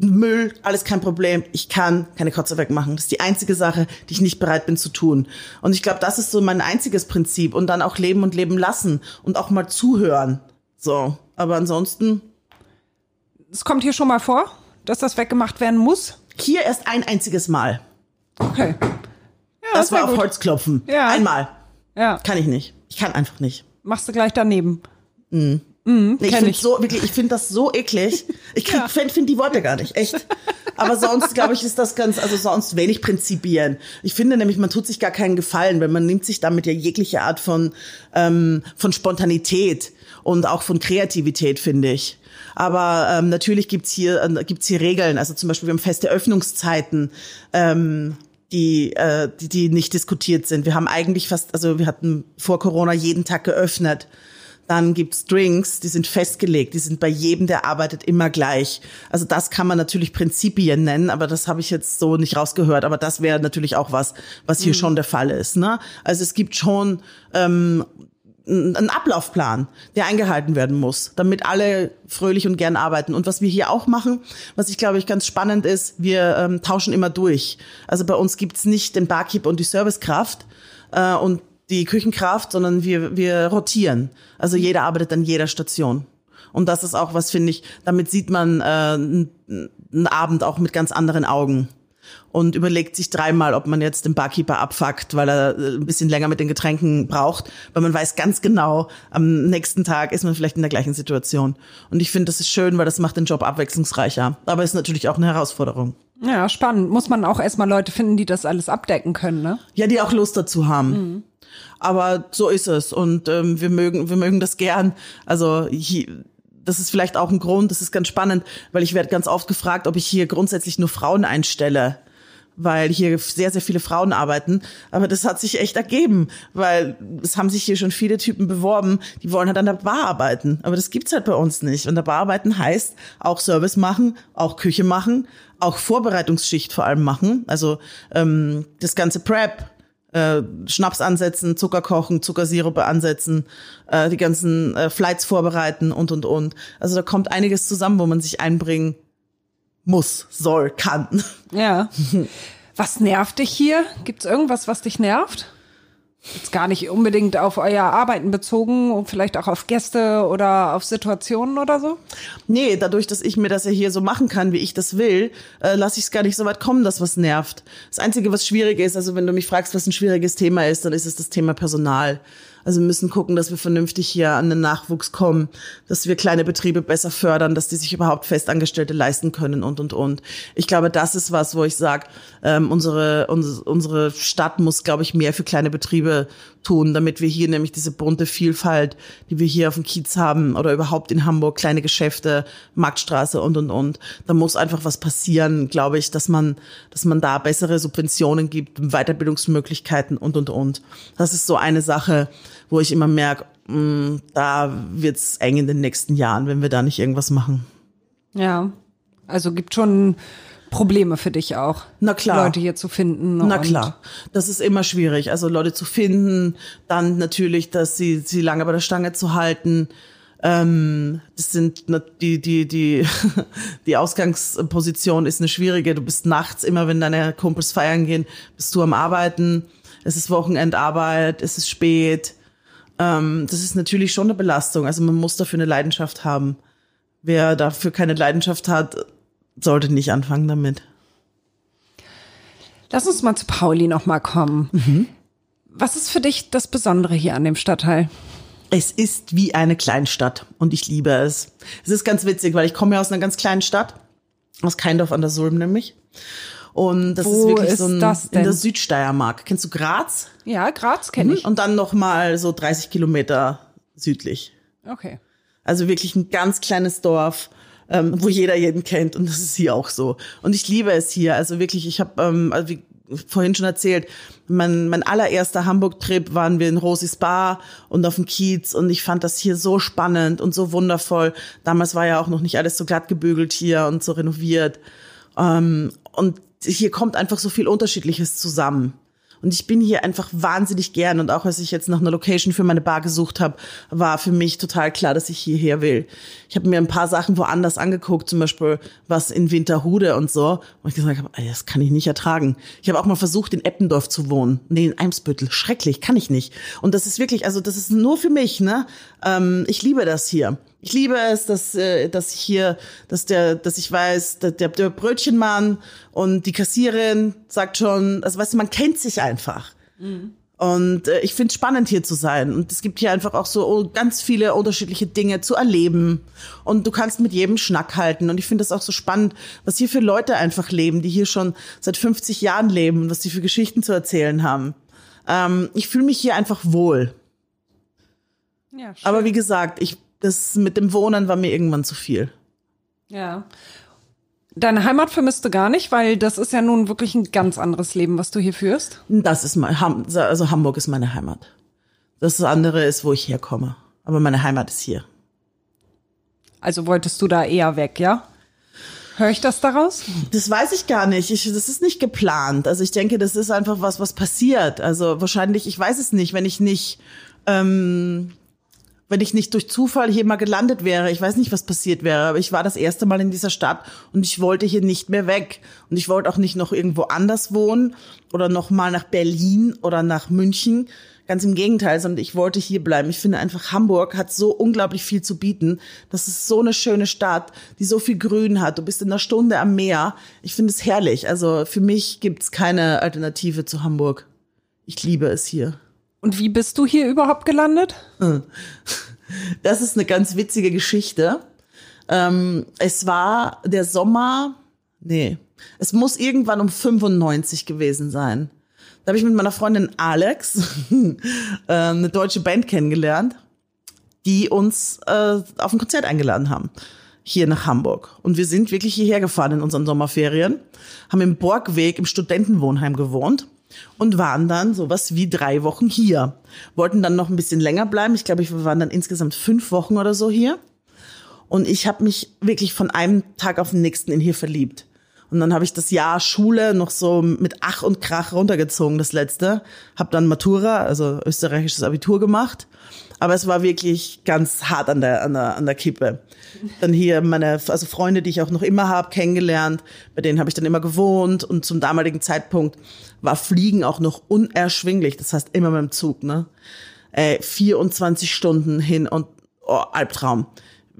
Müll, alles kein Problem. Ich kann keine Kotze wegmachen. Das ist die einzige Sache, die ich nicht bereit bin zu tun. Und ich glaube, das ist so mein einziges Prinzip. Und dann auch leben und leben lassen und auch mal zuhören. So. Aber ansonsten, Es kommt hier schon mal vor, dass das weggemacht werden muss. hier erst ein einziges Mal. Okay. Ja, Das sehr war auf gut. Holz klopfen. Ja. Einmal. Ja, Kann ich nicht. Ich kann einfach nicht. machst du gleich daneben. Nee, ich finde so wirklich, ich finde das so eklig. Ich krieg, find, find die Worte gar nicht, echt. Aber sonst glaube ich ist das ganz, also sonst wenig Prinzipien. Ich finde nämlich, man tut sich gar keinen Gefallen, wenn man nimmt sich damit ja jegliche Art von ähm, von Spontanität und auch von Kreativität, finde ich. Aber ähm, natürlich gibt's hier äh, gibt's hier Regeln. Also zum Beispiel wir haben feste Öffnungszeiten. Ähm, die, äh, die, die nicht diskutiert sind. Wir haben eigentlich fast, also wir hatten vor Corona jeden Tag geöffnet Dann gibt's Drinks, die sind festgelegt, die sind bei jedem, der arbeitet, immer gleich. Also das kann man natürlich Prinzipien nennen, aber das habe ich jetzt so nicht rausgehört. Aber das wäre natürlich auch was, was hier mhm. schon der Fall ist. Ne? Also es gibt schon ähm, einen Ablaufplan, der eingehalten werden muss, damit alle fröhlich und gern arbeiten. Und was wir hier auch machen, was ich glaube ich ganz spannend ist, wir ähm, tauschen immer durch. Also bei uns gibt's nicht den Barkeep und die Servicekraft äh, und die Küchenkraft, sondern wir, wir rotieren. Also jeder arbeitet an jeder Station. Und das ist auch was, finde ich, damit sieht man äh, einen Abend auch mit ganz anderen Augen und überlegt sich dreimal, ob man jetzt den Barkeeper abfuckt, weil er äh, ein bisschen länger mit den Getränken braucht, weil man weiß ganz genau, am nächsten Tag ist man vielleicht in der gleichen Situation. Und ich finde, das ist schön, weil das macht den Job abwechslungsreicher. Aber ist natürlich auch eine Herausforderung. Ja, spannend. Muss man auch erstmal Leute finden, die das alles abdecken können, ne? Ja, die auch Lust dazu haben. Mhm. Aber so ist es und ähm, wir mögen wir mögen das gern. Also hier, das ist vielleicht auch ein Grund, das ist ganz spannend, weil ich werde ganz oft gefragt, ob ich hier grundsätzlich nur Frauen einstelle weil hier sehr, sehr viele Frauen arbeiten. Aber das hat sich echt ergeben, weil es haben sich hier schon viele Typen beworben, die wollen halt an der Bar arbeiten. Aber das gibt's halt bei uns nicht. Und der Bar arbeiten heißt auch Service machen, auch Küche machen, auch Vorbereitungsschicht vor allem machen. Also ähm, das ganze Prep, äh, Schnaps ansetzen, Zucker kochen, Zuckersirupe ansetzen, äh, die ganzen äh, Flights vorbereiten und und und. Also da kommt einiges zusammen, wo man sich einbringen muss, soll, kann. Ja. Was nervt dich hier? Gibt's irgendwas, was dich nervt? Jetzt gar nicht unbedingt auf euer Arbeiten bezogen und vielleicht auch auf Gäste oder auf Situationen oder so? Nee, dadurch, dass ich mir das ja hier so machen kann, wie ich das will, äh, lasse ich es gar nicht so weit kommen, dass was nervt. Das Einzige, was schwierig ist, also wenn du mich fragst, was ein schwieriges Thema ist, dann ist es das Thema Personal. Also wir müssen gucken, dass wir vernünftig hier an den Nachwuchs kommen, dass wir kleine Betriebe besser fördern, dass die sich überhaupt Festangestellte leisten können und, und, und. Ich glaube, das ist was, wo ich sage, ähm, unsere, unsere, unsere Stadt muss, glaube ich, mehr für kleine Betriebe tun, damit wir hier nämlich diese bunte Vielfalt, die wir hier auf dem Kiez haben oder überhaupt in Hamburg, kleine Geschäfte, Marktstraße und, und, und. Da muss einfach was passieren, glaube ich, dass man, dass man da bessere Subventionen gibt, Weiterbildungsmöglichkeiten und, und, und. Das ist so eine Sache, wo ich immer merke, mm, da wird's eng in den nächsten Jahren, wenn wir da nicht irgendwas machen. Ja, also gibt schon Probleme für dich auch. Na klar. Leute hier zu finden. Na klar. Das ist immer schwierig. Also Leute zu finden, dann natürlich, dass sie, sie lange bei der Stange zu halten. Ähm, das sind die, die, die, die Ausgangsposition ist eine schwierige. Du bist nachts immer, wenn deine Kumpels feiern gehen, bist du am Arbeiten. Es ist Wochenendarbeit, es ist spät. Ähm, das ist natürlich schon eine Belastung. Also man muss dafür eine Leidenschaft haben. Wer dafür keine Leidenschaft hat, sollte nicht anfangen damit. Lass uns mal zu Pauli noch mal kommen. Mhm. Was ist für dich das Besondere hier an dem Stadtteil? Es ist wie eine Kleinstadt und ich liebe es. Es ist ganz witzig, weil ich komme ja aus einer ganz kleinen Stadt, aus Keindorf an der Sulm nämlich. Und das Wo ist wirklich ist so ein, in der Südsteiermark. Kennst du Graz? Ja, Graz kenne ich. Und dann noch mal so 30 Kilometer südlich. Okay. Also wirklich ein ganz kleines Dorf ähm, wo jeder jeden kennt und das ist hier auch so. Und ich liebe es hier. Also wirklich, ich habe, ähm, also wie vorhin schon erzählt, mein, mein allererster Hamburg-Trip waren wir in Rosis Bar und auf dem Kiez und ich fand das hier so spannend und so wundervoll. Damals war ja auch noch nicht alles so glatt gebügelt hier und so renoviert. Ähm, und hier kommt einfach so viel Unterschiedliches zusammen. Und ich bin hier einfach wahnsinnig gern. Und auch als ich jetzt nach einer Location für meine Bar gesucht habe, war für mich total klar, dass ich hierher will. Ich habe mir ein paar Sachen woanders angeguckt, zum Beispiel was in Winterhude und so. Und ich gesagt habe, das kann ich nicht ertragen. Ich habe auch mal versucht, in Eppendorf zu wohnen. Nee, in Eimsbüttel. Schrecklich, kann ich nicht. Und das ist wirklich, also das ist nur für mich, ne? Ähm, ich liebe das hier. Ich liebe es, dass, äh, dass ich hier, dass der, dass ich weiß, der, der Brötchenmann und die Kassierin sagt schon, also weißt du, man kennt sich einfach. Mhm. Und äh, ich finde es spannend hier zu sein. Und es gibt hier einfach auch so ganz viele unterschiedliche Dinge zu erleben. Und du kannst mit jedem Schnack halten. Und ich finde es auch so spannend, was hier für Leute einfach leben, die hier schon seit 50 Jahren leben und was sie für Geschichten zu erzählen haben. Ähm, ich fühle mich hier einfach wohl. Ja, schön. Aber wie gesagt, ich das mit dem Wohnen war mir irgendwann zu viel. Ja. Deine Heimat vermisst du gar nicht, weil das ist ja nun wirklich ein ganz anderes Leben, was du hier führst. Das ist mein, also Hamburg ist meine Heimat. Das andere ist, wo ich herkomme. Aber meine Heimat ist hier. Also wolltest du da eher weg, ja? Höre ich das daraus? Das weiß ich gar nicht. Ich, das ist nicht geplant. Also ich denke, das ist einfach was, was passiert. Also wahrscheinlich, ich weiß es nicht, wenn ich nicht, ähm, wenn ich nicht durch Zufall hier mal gelandet wäre. Ich weiß nicht, was passiert wäre, aber ich war das erste Mal in dieser Stadt und ich wollte hier nicht mehr weg. Und ich wollte auch nicht noch irgendwo anders wohnen oder noch mal nach Berlin oder nach München. Ganz im Gegenteil, sondern ich wollte hier bleiben. Ich finde einfach, Hamburg hat so unglaublich viel zu bieten. Das ist so eine schöne Stadt, die so viel Grün hat. Du bist in einer Stunde am Meer. Ich finde es herrlich. Also für mich gibt's keine Alternative zu Hamburg. Ich liebe es hier. Und wie bist du hier überhaupt gelandet? Das ist eine ganz witzige Geschichte. Ähm, es war der Sommer, nee, es muss irgendwann um 95 gewesen sein. Da habe ich mit meiner Freundin Alex äh, eine deutsche Band kennengelernt, die uns äh, auf ein Konzert eingeladen haben hier nach Hamburg. Und wir sind wirklich hierher gefahren in unseren Sommerferien, haben im Borgweg im Studentenwohnheim gewohnt und waren dann sowas wie drei Wochen hier. Wollten dann noch ein bisschen länger bleiben. Ich glaube, wir waren dann insgesamt fünf Wochen oder so hier. Und ich habe mich wirklich von einem Tag auf den nächsten in hier verliebt. Und dann habe ich das Jahr Schule noch so mit Ach und Krach runtergezogen, das letzte. Hab dann Matura, also österreichisches Abitur gemacht. Aber es war wirklich ganz hart an der, an der, an der Kippe. Dann hier meine, also Freunde, die ich auch noch immer habe, kennengelernt. Bei denen habe ich dann immer gewohnt. Und zum damaligen Zeitpunkt war Fliegen auch noch unerschwinglich. Das heißt immer mit dem Zug, ne? Äh, 24 Stunden hin und oh, Albtraum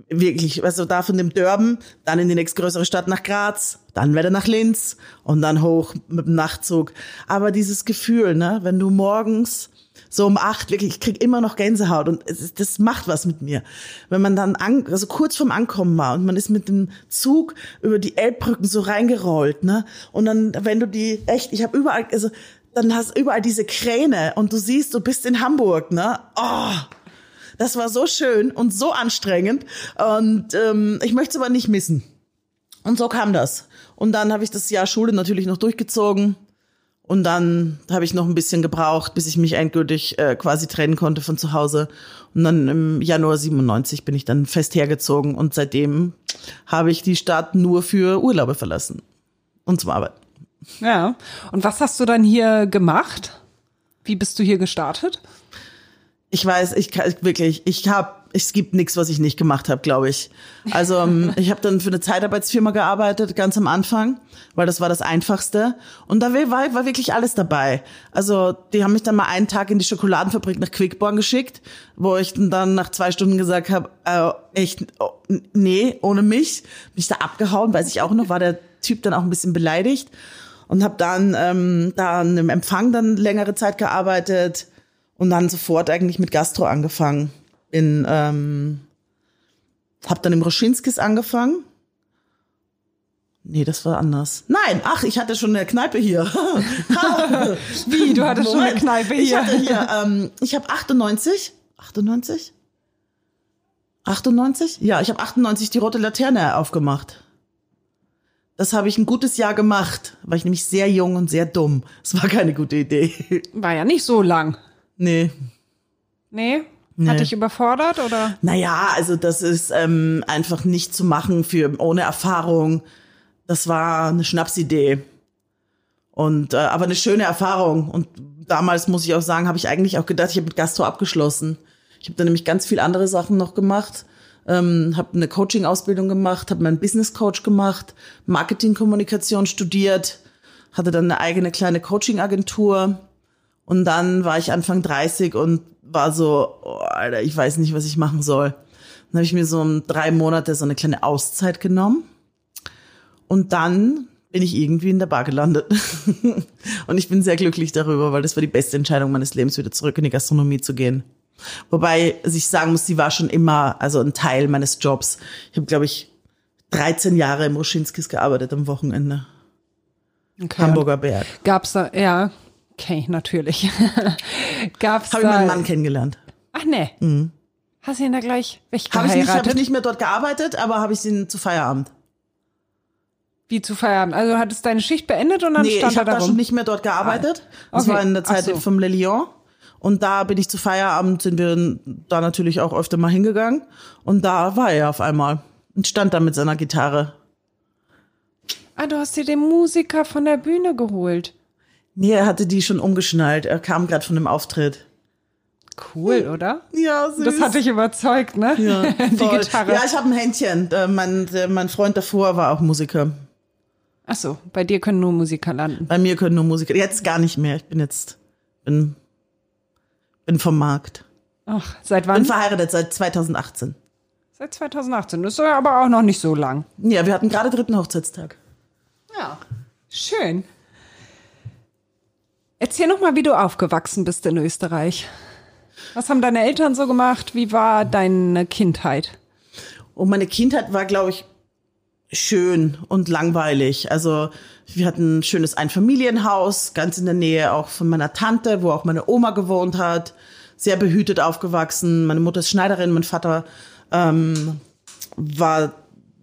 wirklich, also da von dem Dörben, dann in die nächstgrößere Stadt nach Graz, dann wieder nach Linz und dann hoch mit dem Nachtzug. Aber dieses Gefühl, ne, wenn du morgens so um acht, wirklich, ich krieg immer noch Gänsehaut und es, das macht was mit mir. Wenn man dann an, also kurz vorm Ankommen war und man ist mit dem Zug über die Elbbrücken so reingerollt, ne? Und dann, wenn du die, echt, ich habe überall, also dann hast du überall diese Kräne und du siehst, du bist in Hamburg, ne? Oh, das war so schön und so anstrengend und ähm, ich möchte es aber nicht missen. Und so kam das. Und dann habe ich das Jahr Schule natürlich noch durchgezogen. Und dann habe ich noch ein bisschen gebraucht, bis ich mich endgültig äh, quasi trennen konnte von zu Hause. Und dann im Januar 97 bin ich dann fest hergezogen und seitdem habe ich die Stadt nur für Urlaube verlassen und zum Arbeiten. Ja. Und was hast du dann hier gemacht? Wie bist du hier gestartet? Ich weiß, ich kann wirklich, ich habe, es gibt nichts, was ich nicht gemacht habe, glaube ich. Also ähm, ich habe dann für eine Zeitarbeitsfirma gearbeitet, ganz am Anfang, weil das war das Einfachste. Und da war, war wirklich alles dabei. Also die haben mich dann mal einen Tag in die Schokoladenfabrik nach Quickborn geschickt, wo ich dann nach zwei Stunden gesagt habe, äh, echt, oh, nee, ohne mich. Bin ich da abgehauen, weiß ich auch noch, war der Typ dann auch ein bisschen beleidigt. Und habe dann ähm, da im Empfang dann längere Zeit gearbeitet und dann sofort eigentlich mit Gastro angefangen. In, ähm, hab dann im Roschinskis angefangen. Nee, das war anders. Nein, ach, ich hatte schon eine Kneipe hier. Wie, du hattest schon eine Kneipe hier? Ich hatte hier, ähm, ich habe 98, 98? 98? Ja, ich habe 98 die rote Laterne aufgemacht. Das habe ich ein gutes Jahr gemacht, war ich nämlich sehr jung und sehr dumm. Es war keine gute Idee. War ja nicht so lang. Nee. Nee? Nee. Hat dich überfordert oder? Naja, also das ist ähm, einfach nicht zu machen für ohne Erfahrung. Das war eine Schnapsidee. Und äh, aber eine schöne Erfahrung. Und damals muss ich auch sagen, habe ich eigentlich auch gedacht, ich habe mit Gastro abgeschlossen. Ich habe dann nämlich ganz viel andere Sachen noch gemacht. Ähm, habe eine Coaching-Ausbildung gemacht, habe meinen Business Coach gemacht, Marketing-Kommunikation studiert, hatte dann eine eigene kleine Coaching-Agentur und dann war ich Anfang 30 und war so, oh, Alter, ich weiß nicht, was ich machen soll. Dann habe ich mir so um drei Monate so eine kleine Auszeit genommen. Und dann bin ich irgendwie in der Bar gelandet. und ich bin sehr glücklich darüber, weil das war die beste Entscheidung meines Lebens, wieder zurück in die Gastronomie zu gehen. Wobei also ich sagen muss, die war schon immer also ein Teil meines Jobs. Ich habe, glaube ich, 13 Jahre im Roschinskis gearbeitet am Wochenende. Okay. Hamburger Berg. Gab's da, ja, Okay, natürlich. Gab's Habe ich meinen Mann kennengelernt. Ach nee. Mhm. Hast du ihn da gleich weggeheiratet? Habe ich, nicht, hab ich nicht mehr dort gearbeitet, aber habe ich ihn zu Feierabend. Wie zu Feierabend? Also hattest deine Schicht beendet und dann nee, stand ich habe da schon nicht mehr dort gearbeitet. Das okay. war in der Zeit so. vom Le Lion. Und da bin ich zu Feierabend, sind wir da natürlich auch öfter mal hingegangen. Und da war er auf einmal und stand da mit seiner Gitarre. Ah, du hast dir den Musiker von der Bühne geholt. Nee, er hatte die schon umgeschnallt. Er kam gerade von dem Auftritt. Cool, oder? Ja, süß. Das hat dich überzeugt, ne? ja, Die. Gitarre. Ja, ich habe ein Händchen. Äh, Mein, mein Freund davor war auch Musiker. Ach so, bei dir können nur Musiker landen. Bei mir können nur Musiker. Jetzt gar nicht mehr. Ich bin jetzt bin, bin vom Markt. Ach, seit Bin wann? verheiratet seit 2018. Seit 2018. Das ist ja aber auch noch nicht so lang. Ja, wir hatten gerade dritten Hochzeitstag. Ja. Schön. Erzähl noch mal, wie du aufgewachsen bist in Österreich. Was haben deine Eltern so gemacht? Wie war deine Kindheit? Und meine Kindheit war, glaube ich, schön und langweilig. Also wir hatten ein schönes Einfamilienhaus, ganz in der Nähe auch von meiner Tante, wo auch meine Oma gewohnt hat. Sehr behütet aufgewachsen. Meine Mutter ist Schneiderin, mein Vater ähm, war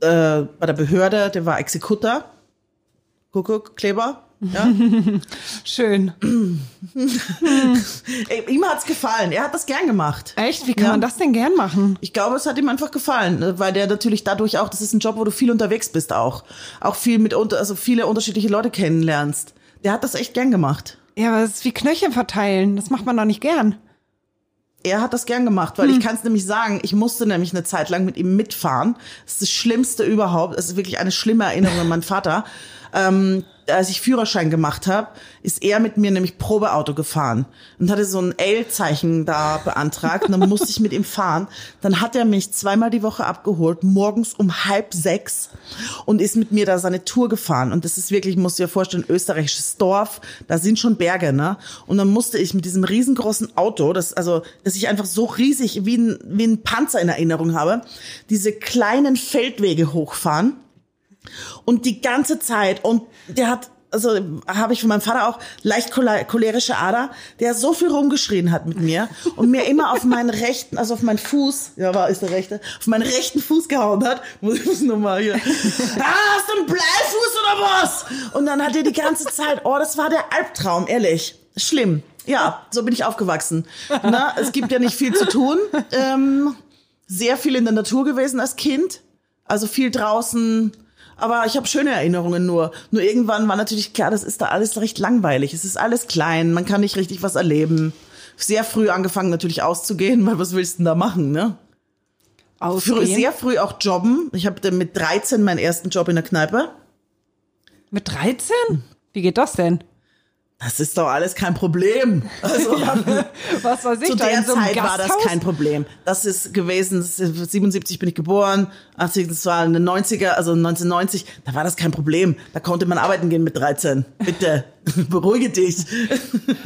äh, bei der Behörde, der war Exekutor. Kuckuck, Kleber. Ja. Schön. Ey, Ihm hat's gefallen. Er hat das gern gemacht. Echt? Wie kann Ja. man das denn gern machen? Ich glaube, es hat ihm einfach gefallen, weil der natürlich dadurch auch, das ist ein Job, wo du viel unterwegs bist auch. Auch viel mit, also viele unterschiedliche Leute kennenlernst. Der hat das echt gern gemacht. Ja, aber es ist wie Knöchel verteilen. Das macht man doch nicht gern. Er hat das gern gemacht, weil ich kann es nämlich sagen, ich musste nämlich eine Zeit lang mit ihm mitfahren. Das ist das Schlimmste überhaupt. Es ist wirklich eine schlimme Erinnerung an meinen Vater. Ähm, als ich Führerschein gemacht habe, ist er mit mir nämlich Probeauto gefahren und hatte so ein L-Zeichen da beantragt. Und dann musste ich mit ihm fahren. Dann hat er mich zweimal die Woche abgeholt, morgens um halb sechs und ist mit mir da seine Tour gefahren. Und das ist wirklich, musst du dir vorstellen, österreichisches Dorf. Da sind schon Berge, ne? Und dann musste ich mit diesem riesengroßen Auto, das, also, das ich einfach so riesig wie ein, wie ein Panzer in Erinnerung habe, diese kleinen Feldwege hochfahren. Und die ganze Zeit, und der hat, also habe ich von meinem Vater auch leicht choler- cholerische Ader, der so viel rumgeschrien hat mit mir und mir immer auf meinen rechten, also auf meinen Fuß, ja war ist der rechte, auf meinen rechten Fuß gehauen hat. Muss ich nur mal hier. Ah, hast du einen Bleifuß oder was? Und dann hat er die ganze Zeit, oh, das war der Albtraum, ehrlich. Schlimm. Ja, so bin ich aufgewachsen. Na, es gibt ja nicht viel zu tun. Ähm, sehr viel in der Natur gewesen als Kind. Also viel draußen. Aber ich habe schöne Erinnerungen nur. Nur irgendwann war natürlich klar, das ist da alles recht langweilig. Es ist alles klein, man kann nicht richtig was erleben. Sehr früh angefangen natürlich auszugehen, weil was willst du denn da machen, ne? Ausgehen. sehr früh auch jobben. Ich habe mit 13 meinen ersten Job in der Kneipe. Mit 13? Wie geht das denn? Das ist doch alles kein Problem. Also, Was weiß ich Zu da der so Zeit war das Gasthaus? kein Problem. Das ist gewesen, das ist- 77 bin ich geboren, 80, das war in den 90er, also 1990, da war das kein Problem. Da konnte man arbeiten gehen mit 13. Bitte, beruhige dich.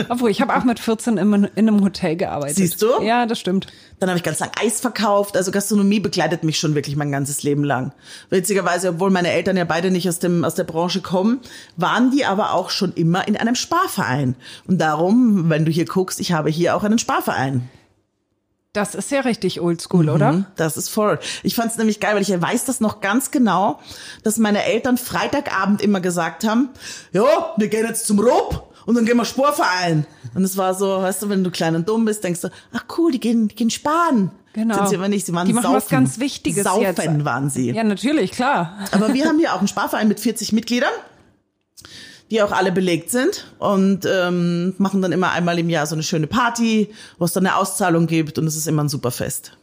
Obwohl, ich habe auch mit 14 in, in einem Hotel gearbeitet. Siehst du? Ja, das stimmt. Dann habe ich ganz lang Eis verkauft. Also Gastronomie begleitet mich schon wirklich mein ganzes Leben lang. Witzigerweise, obwohl meine Eltern ja beide nicht aus, dem, aus der Branche kommen, waren die aber auch schon immer in einem Sparverein. Und darum, wenn du hier guckst, ich habe hier auch einen Sparverein. Das ist ja richtig oldschool, oder? Das ist voll. Ich fand es nämlich geil, weil ich weiß das noch ganz genau, dass meine Eltern Freitagabend immer gesagt haben, ja, wir gehen jetzt zum Rob und dann gehen wir Sportverein. Und es war so, weißt du, wenn du klein und dumm bist, denkst du, ach cool, die gehen, die gehen sparen. Genau. Sind sie aber nicht, sie waren Die machen saufen. was ganz Wichtiges Saufen jetzt. waren sie. Ja, natürlich, klar. Aber wir haben hier auch einen Sparverein mit 40 Mitgliedern, die auch alle belegt sind und ähm, machen dann immer einmal im Jahr so eine schöne Party, wo es dann eine Auszahlung gibt und es ist immer ein super Fest.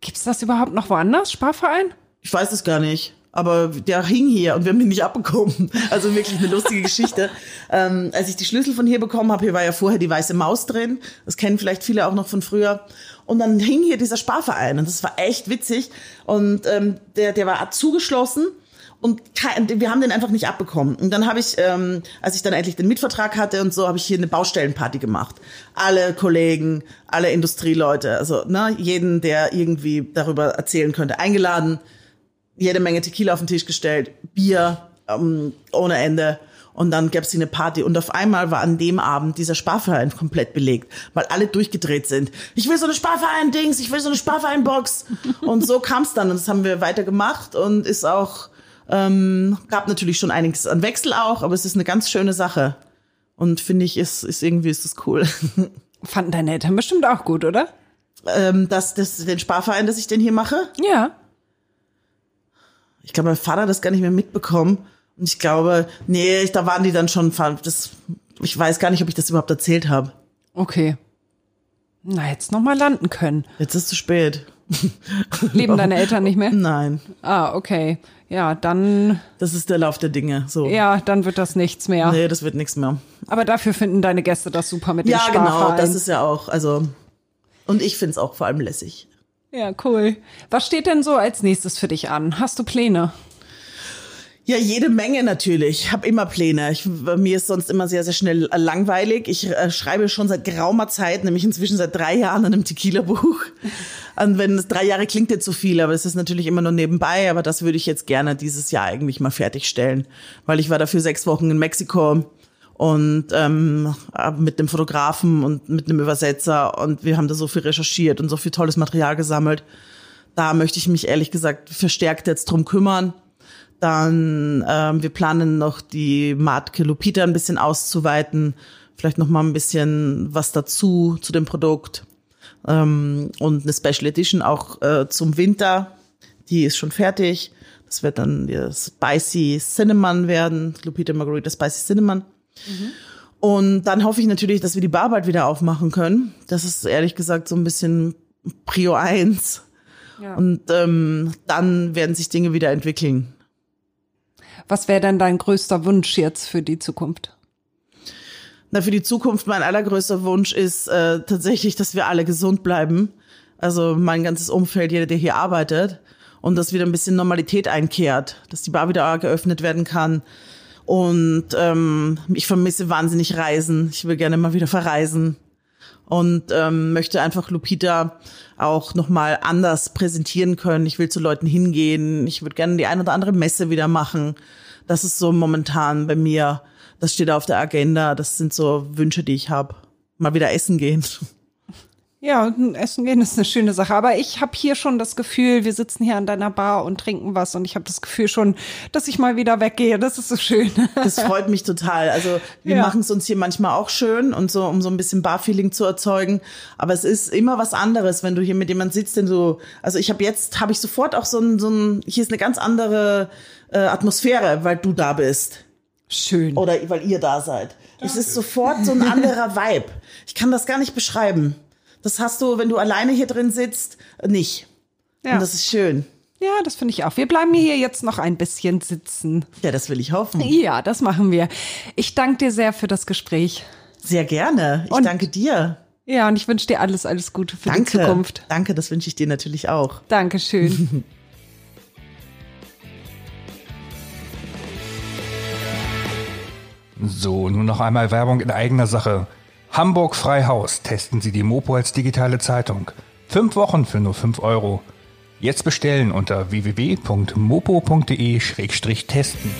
Gibt's das überhaupt noch woanders? Sparverein? Ich weiß es gar nicht. Aber der hing hier und wir haben ihn nicht abbekommen. Also wirklich eine lustige Geschichte. Ähm, als ich die Schlüssel von hier bekommen habe, hier war ja vorher die weiße Maus drin. Das kennen vielleicht viele auch noch von früher. Und dann hing hier dieser Sparverein und das war echt witzig. Und ähm, der, der war zugeschlossen und wir haben den einfach nicht abbekommen. Und dann habe ich, ähm, als ich dann endlich den Mitvertrag hatte und so, habe ich hier eine Baustellenparty gemacht. Alle Kollegen, alle Industrieleute, also ne, jeden, der irgendwie darüber erzählen könnte, eingeladen jede Menge Tequila auf den Tisch gestellt, Bier ähm, ohne Ende. Und dann gab's hier eine Party. Und auf einmal war an dem Abend dieser Sparverein komplett belegt, weil alle durchgedreht sind. Ich will so eine Sparverein-Dings, ich will so eine Sparverein-Box. und so kam's dann. Und das haben wir weiter gemacht und ist auch, ähm, gab natürlich schon einiges an Wechsel auch, aber es ist eine ganz schöne Sache. Und finde ich, ist, ist irgendwie ist das cool. Fanden deine Eltern bestimmt auch gut, oder? ähm, dass das, den Sparverein, dass ich den hier mache. Ja. Ich glaube, mein Vater hat das gar nicht mehr mitbekommen. Und ich glaube, nee, da waren die dann schon, das, ich weiß gar nicht, ob ich das überhaupt erzählt habe. Okay. Na, jetzt noch mal landen können. Jetzt ist zu spät. Leben deine Eltern nicht mehr? Nein. Ah, okay. Ja, dann. Das ist der Lauf der Dinge. So. Ja, dann wird das nichts mehr. Nee, das wird nichts mehr. Aber dafür finden deine Gäste das super mit dem Ja, genau. Das ist ja auch, also, und ich find's auch vor allem lässig. Ja, cool. Was steht denn so als nächstes für dich an? Hast du Pläne? Ja, jede Menge natürlich. Ich habe immer Pläne. Ich, mir ist sonst immer sehr, sehr schnell äh, langweilig. Ich äh, schreibe schon seit geraumer Zeit, nämlich inzwischen seit drei Jahren an einem Tequila-Buch. Und wenn es drei Jahre klingt jetzt so viel, aber es ist natürlich immer nur nebenbei. Aber das würde ich jetzt gerne dieses Jahr eigentlich mal fertigstellen, weil ich war dafür sechs Wochen in Mexiko und ähm, mit dem Fotografen und mit einem Übersetzer und wir haben da so viel recherchiert und so viel tolles Material gesammelt. Da möchte ich mich ehrlich gesagt verstärkt jetzt drum kümmern. Dann ähm, wir planen noch die Marke Lupita ein bisschen auszuweiten, vielleicht noch mal ein bisschen was dazu zu dem Produkt ähm, und eine Special Edition auch äh, zum Winter. Die ist schon fertig. Das wird dann der Spicy Cinnamon werden, Lupita Margarita Spicy Cinnamon. Und dann hoffe ich natürlich, dass wir die Bar bald wieder aufmachen können. Das ist ehrlich gesagt so ein bisschen Prio 1. Ja. Und ähm, dann werden sich Dinge wieder entwickeln. Was wäre denn dein größter Wunsch jetzt für die Zukunft? Na, für die Zukunft mein allergrößter Wunsch ist äh, tatsächlich, dass wir alle gesund bleiben. Also mein ganzes Umfeld, jeder, der hier arbeitet. Und dass wieder ein bisschen Normalität einkehrt. Dass die Bar wieder geöffnet werden kann. Und ähm, ich vermisse wahnsinnig Reisen. Ich will gerne mal wieder verreisen. Und ähm, möchte einfach Lupita auch nochmal anders präsentieren können. Ich will zu Leuten hingehen. Ich würde gerne die ein oder andere Messe wieder machen. Das ist so momentan bei mir. Das steht auf der Agenda. Das sind so Wünsche, die ich habe. Mal wieder essen gehen. Ja, essen gehen ist eine schöne Sache. Aber ich habe hier schon das Gefühl, wir sitzen hier an deiner Bar und trinken was und ich habe das Gefühl schon, dass ich mal wieder weggehe. Das ist so schön. Das freut mich total. Also wir Ja. machen es uns hier manchmal auch schön und so, um so ein bisschen Bar-Feeling zu erzeugen. Aber es ist immer was anderes, wenn du hier mit jemand sitzt, den du, also ich habe jetzt, habe ich sofort auch so ein, so ein, hier ist eine ganz andere äh, Atmosphäre, weil du da bist. Schön. oder weil ihr da seid. Es ist sofort so ein anderer Vibe. Ich kann das gar nicht beschreiben. Das hast du, wenn du alleine hier drin sitzt, nicht. Ja. Und das ist schön. Ja, das finde ich auch. Wir bleiben hier jetzt noch ein bisschen sitzen. Ja, das will ich hoffen. Ja, das machen wir. Ich danke dir sehr für das Gespräch. Sehr gerne. Ich Und- danke dir. Ja, und ich wünsche dir alles, alles Gute für Danke. die Zukunft. Danke, das wünsche ich dir natürlich auch. Dankeschön. So, nun noch einmal Werbung in eigener Sache. Hamburg Freihaus. Testen Sie die Mopo als digitale Zeitung. Fünf Wochen für nur fünf Euro. Jetzt bestellen unter www.mopo.de-testen.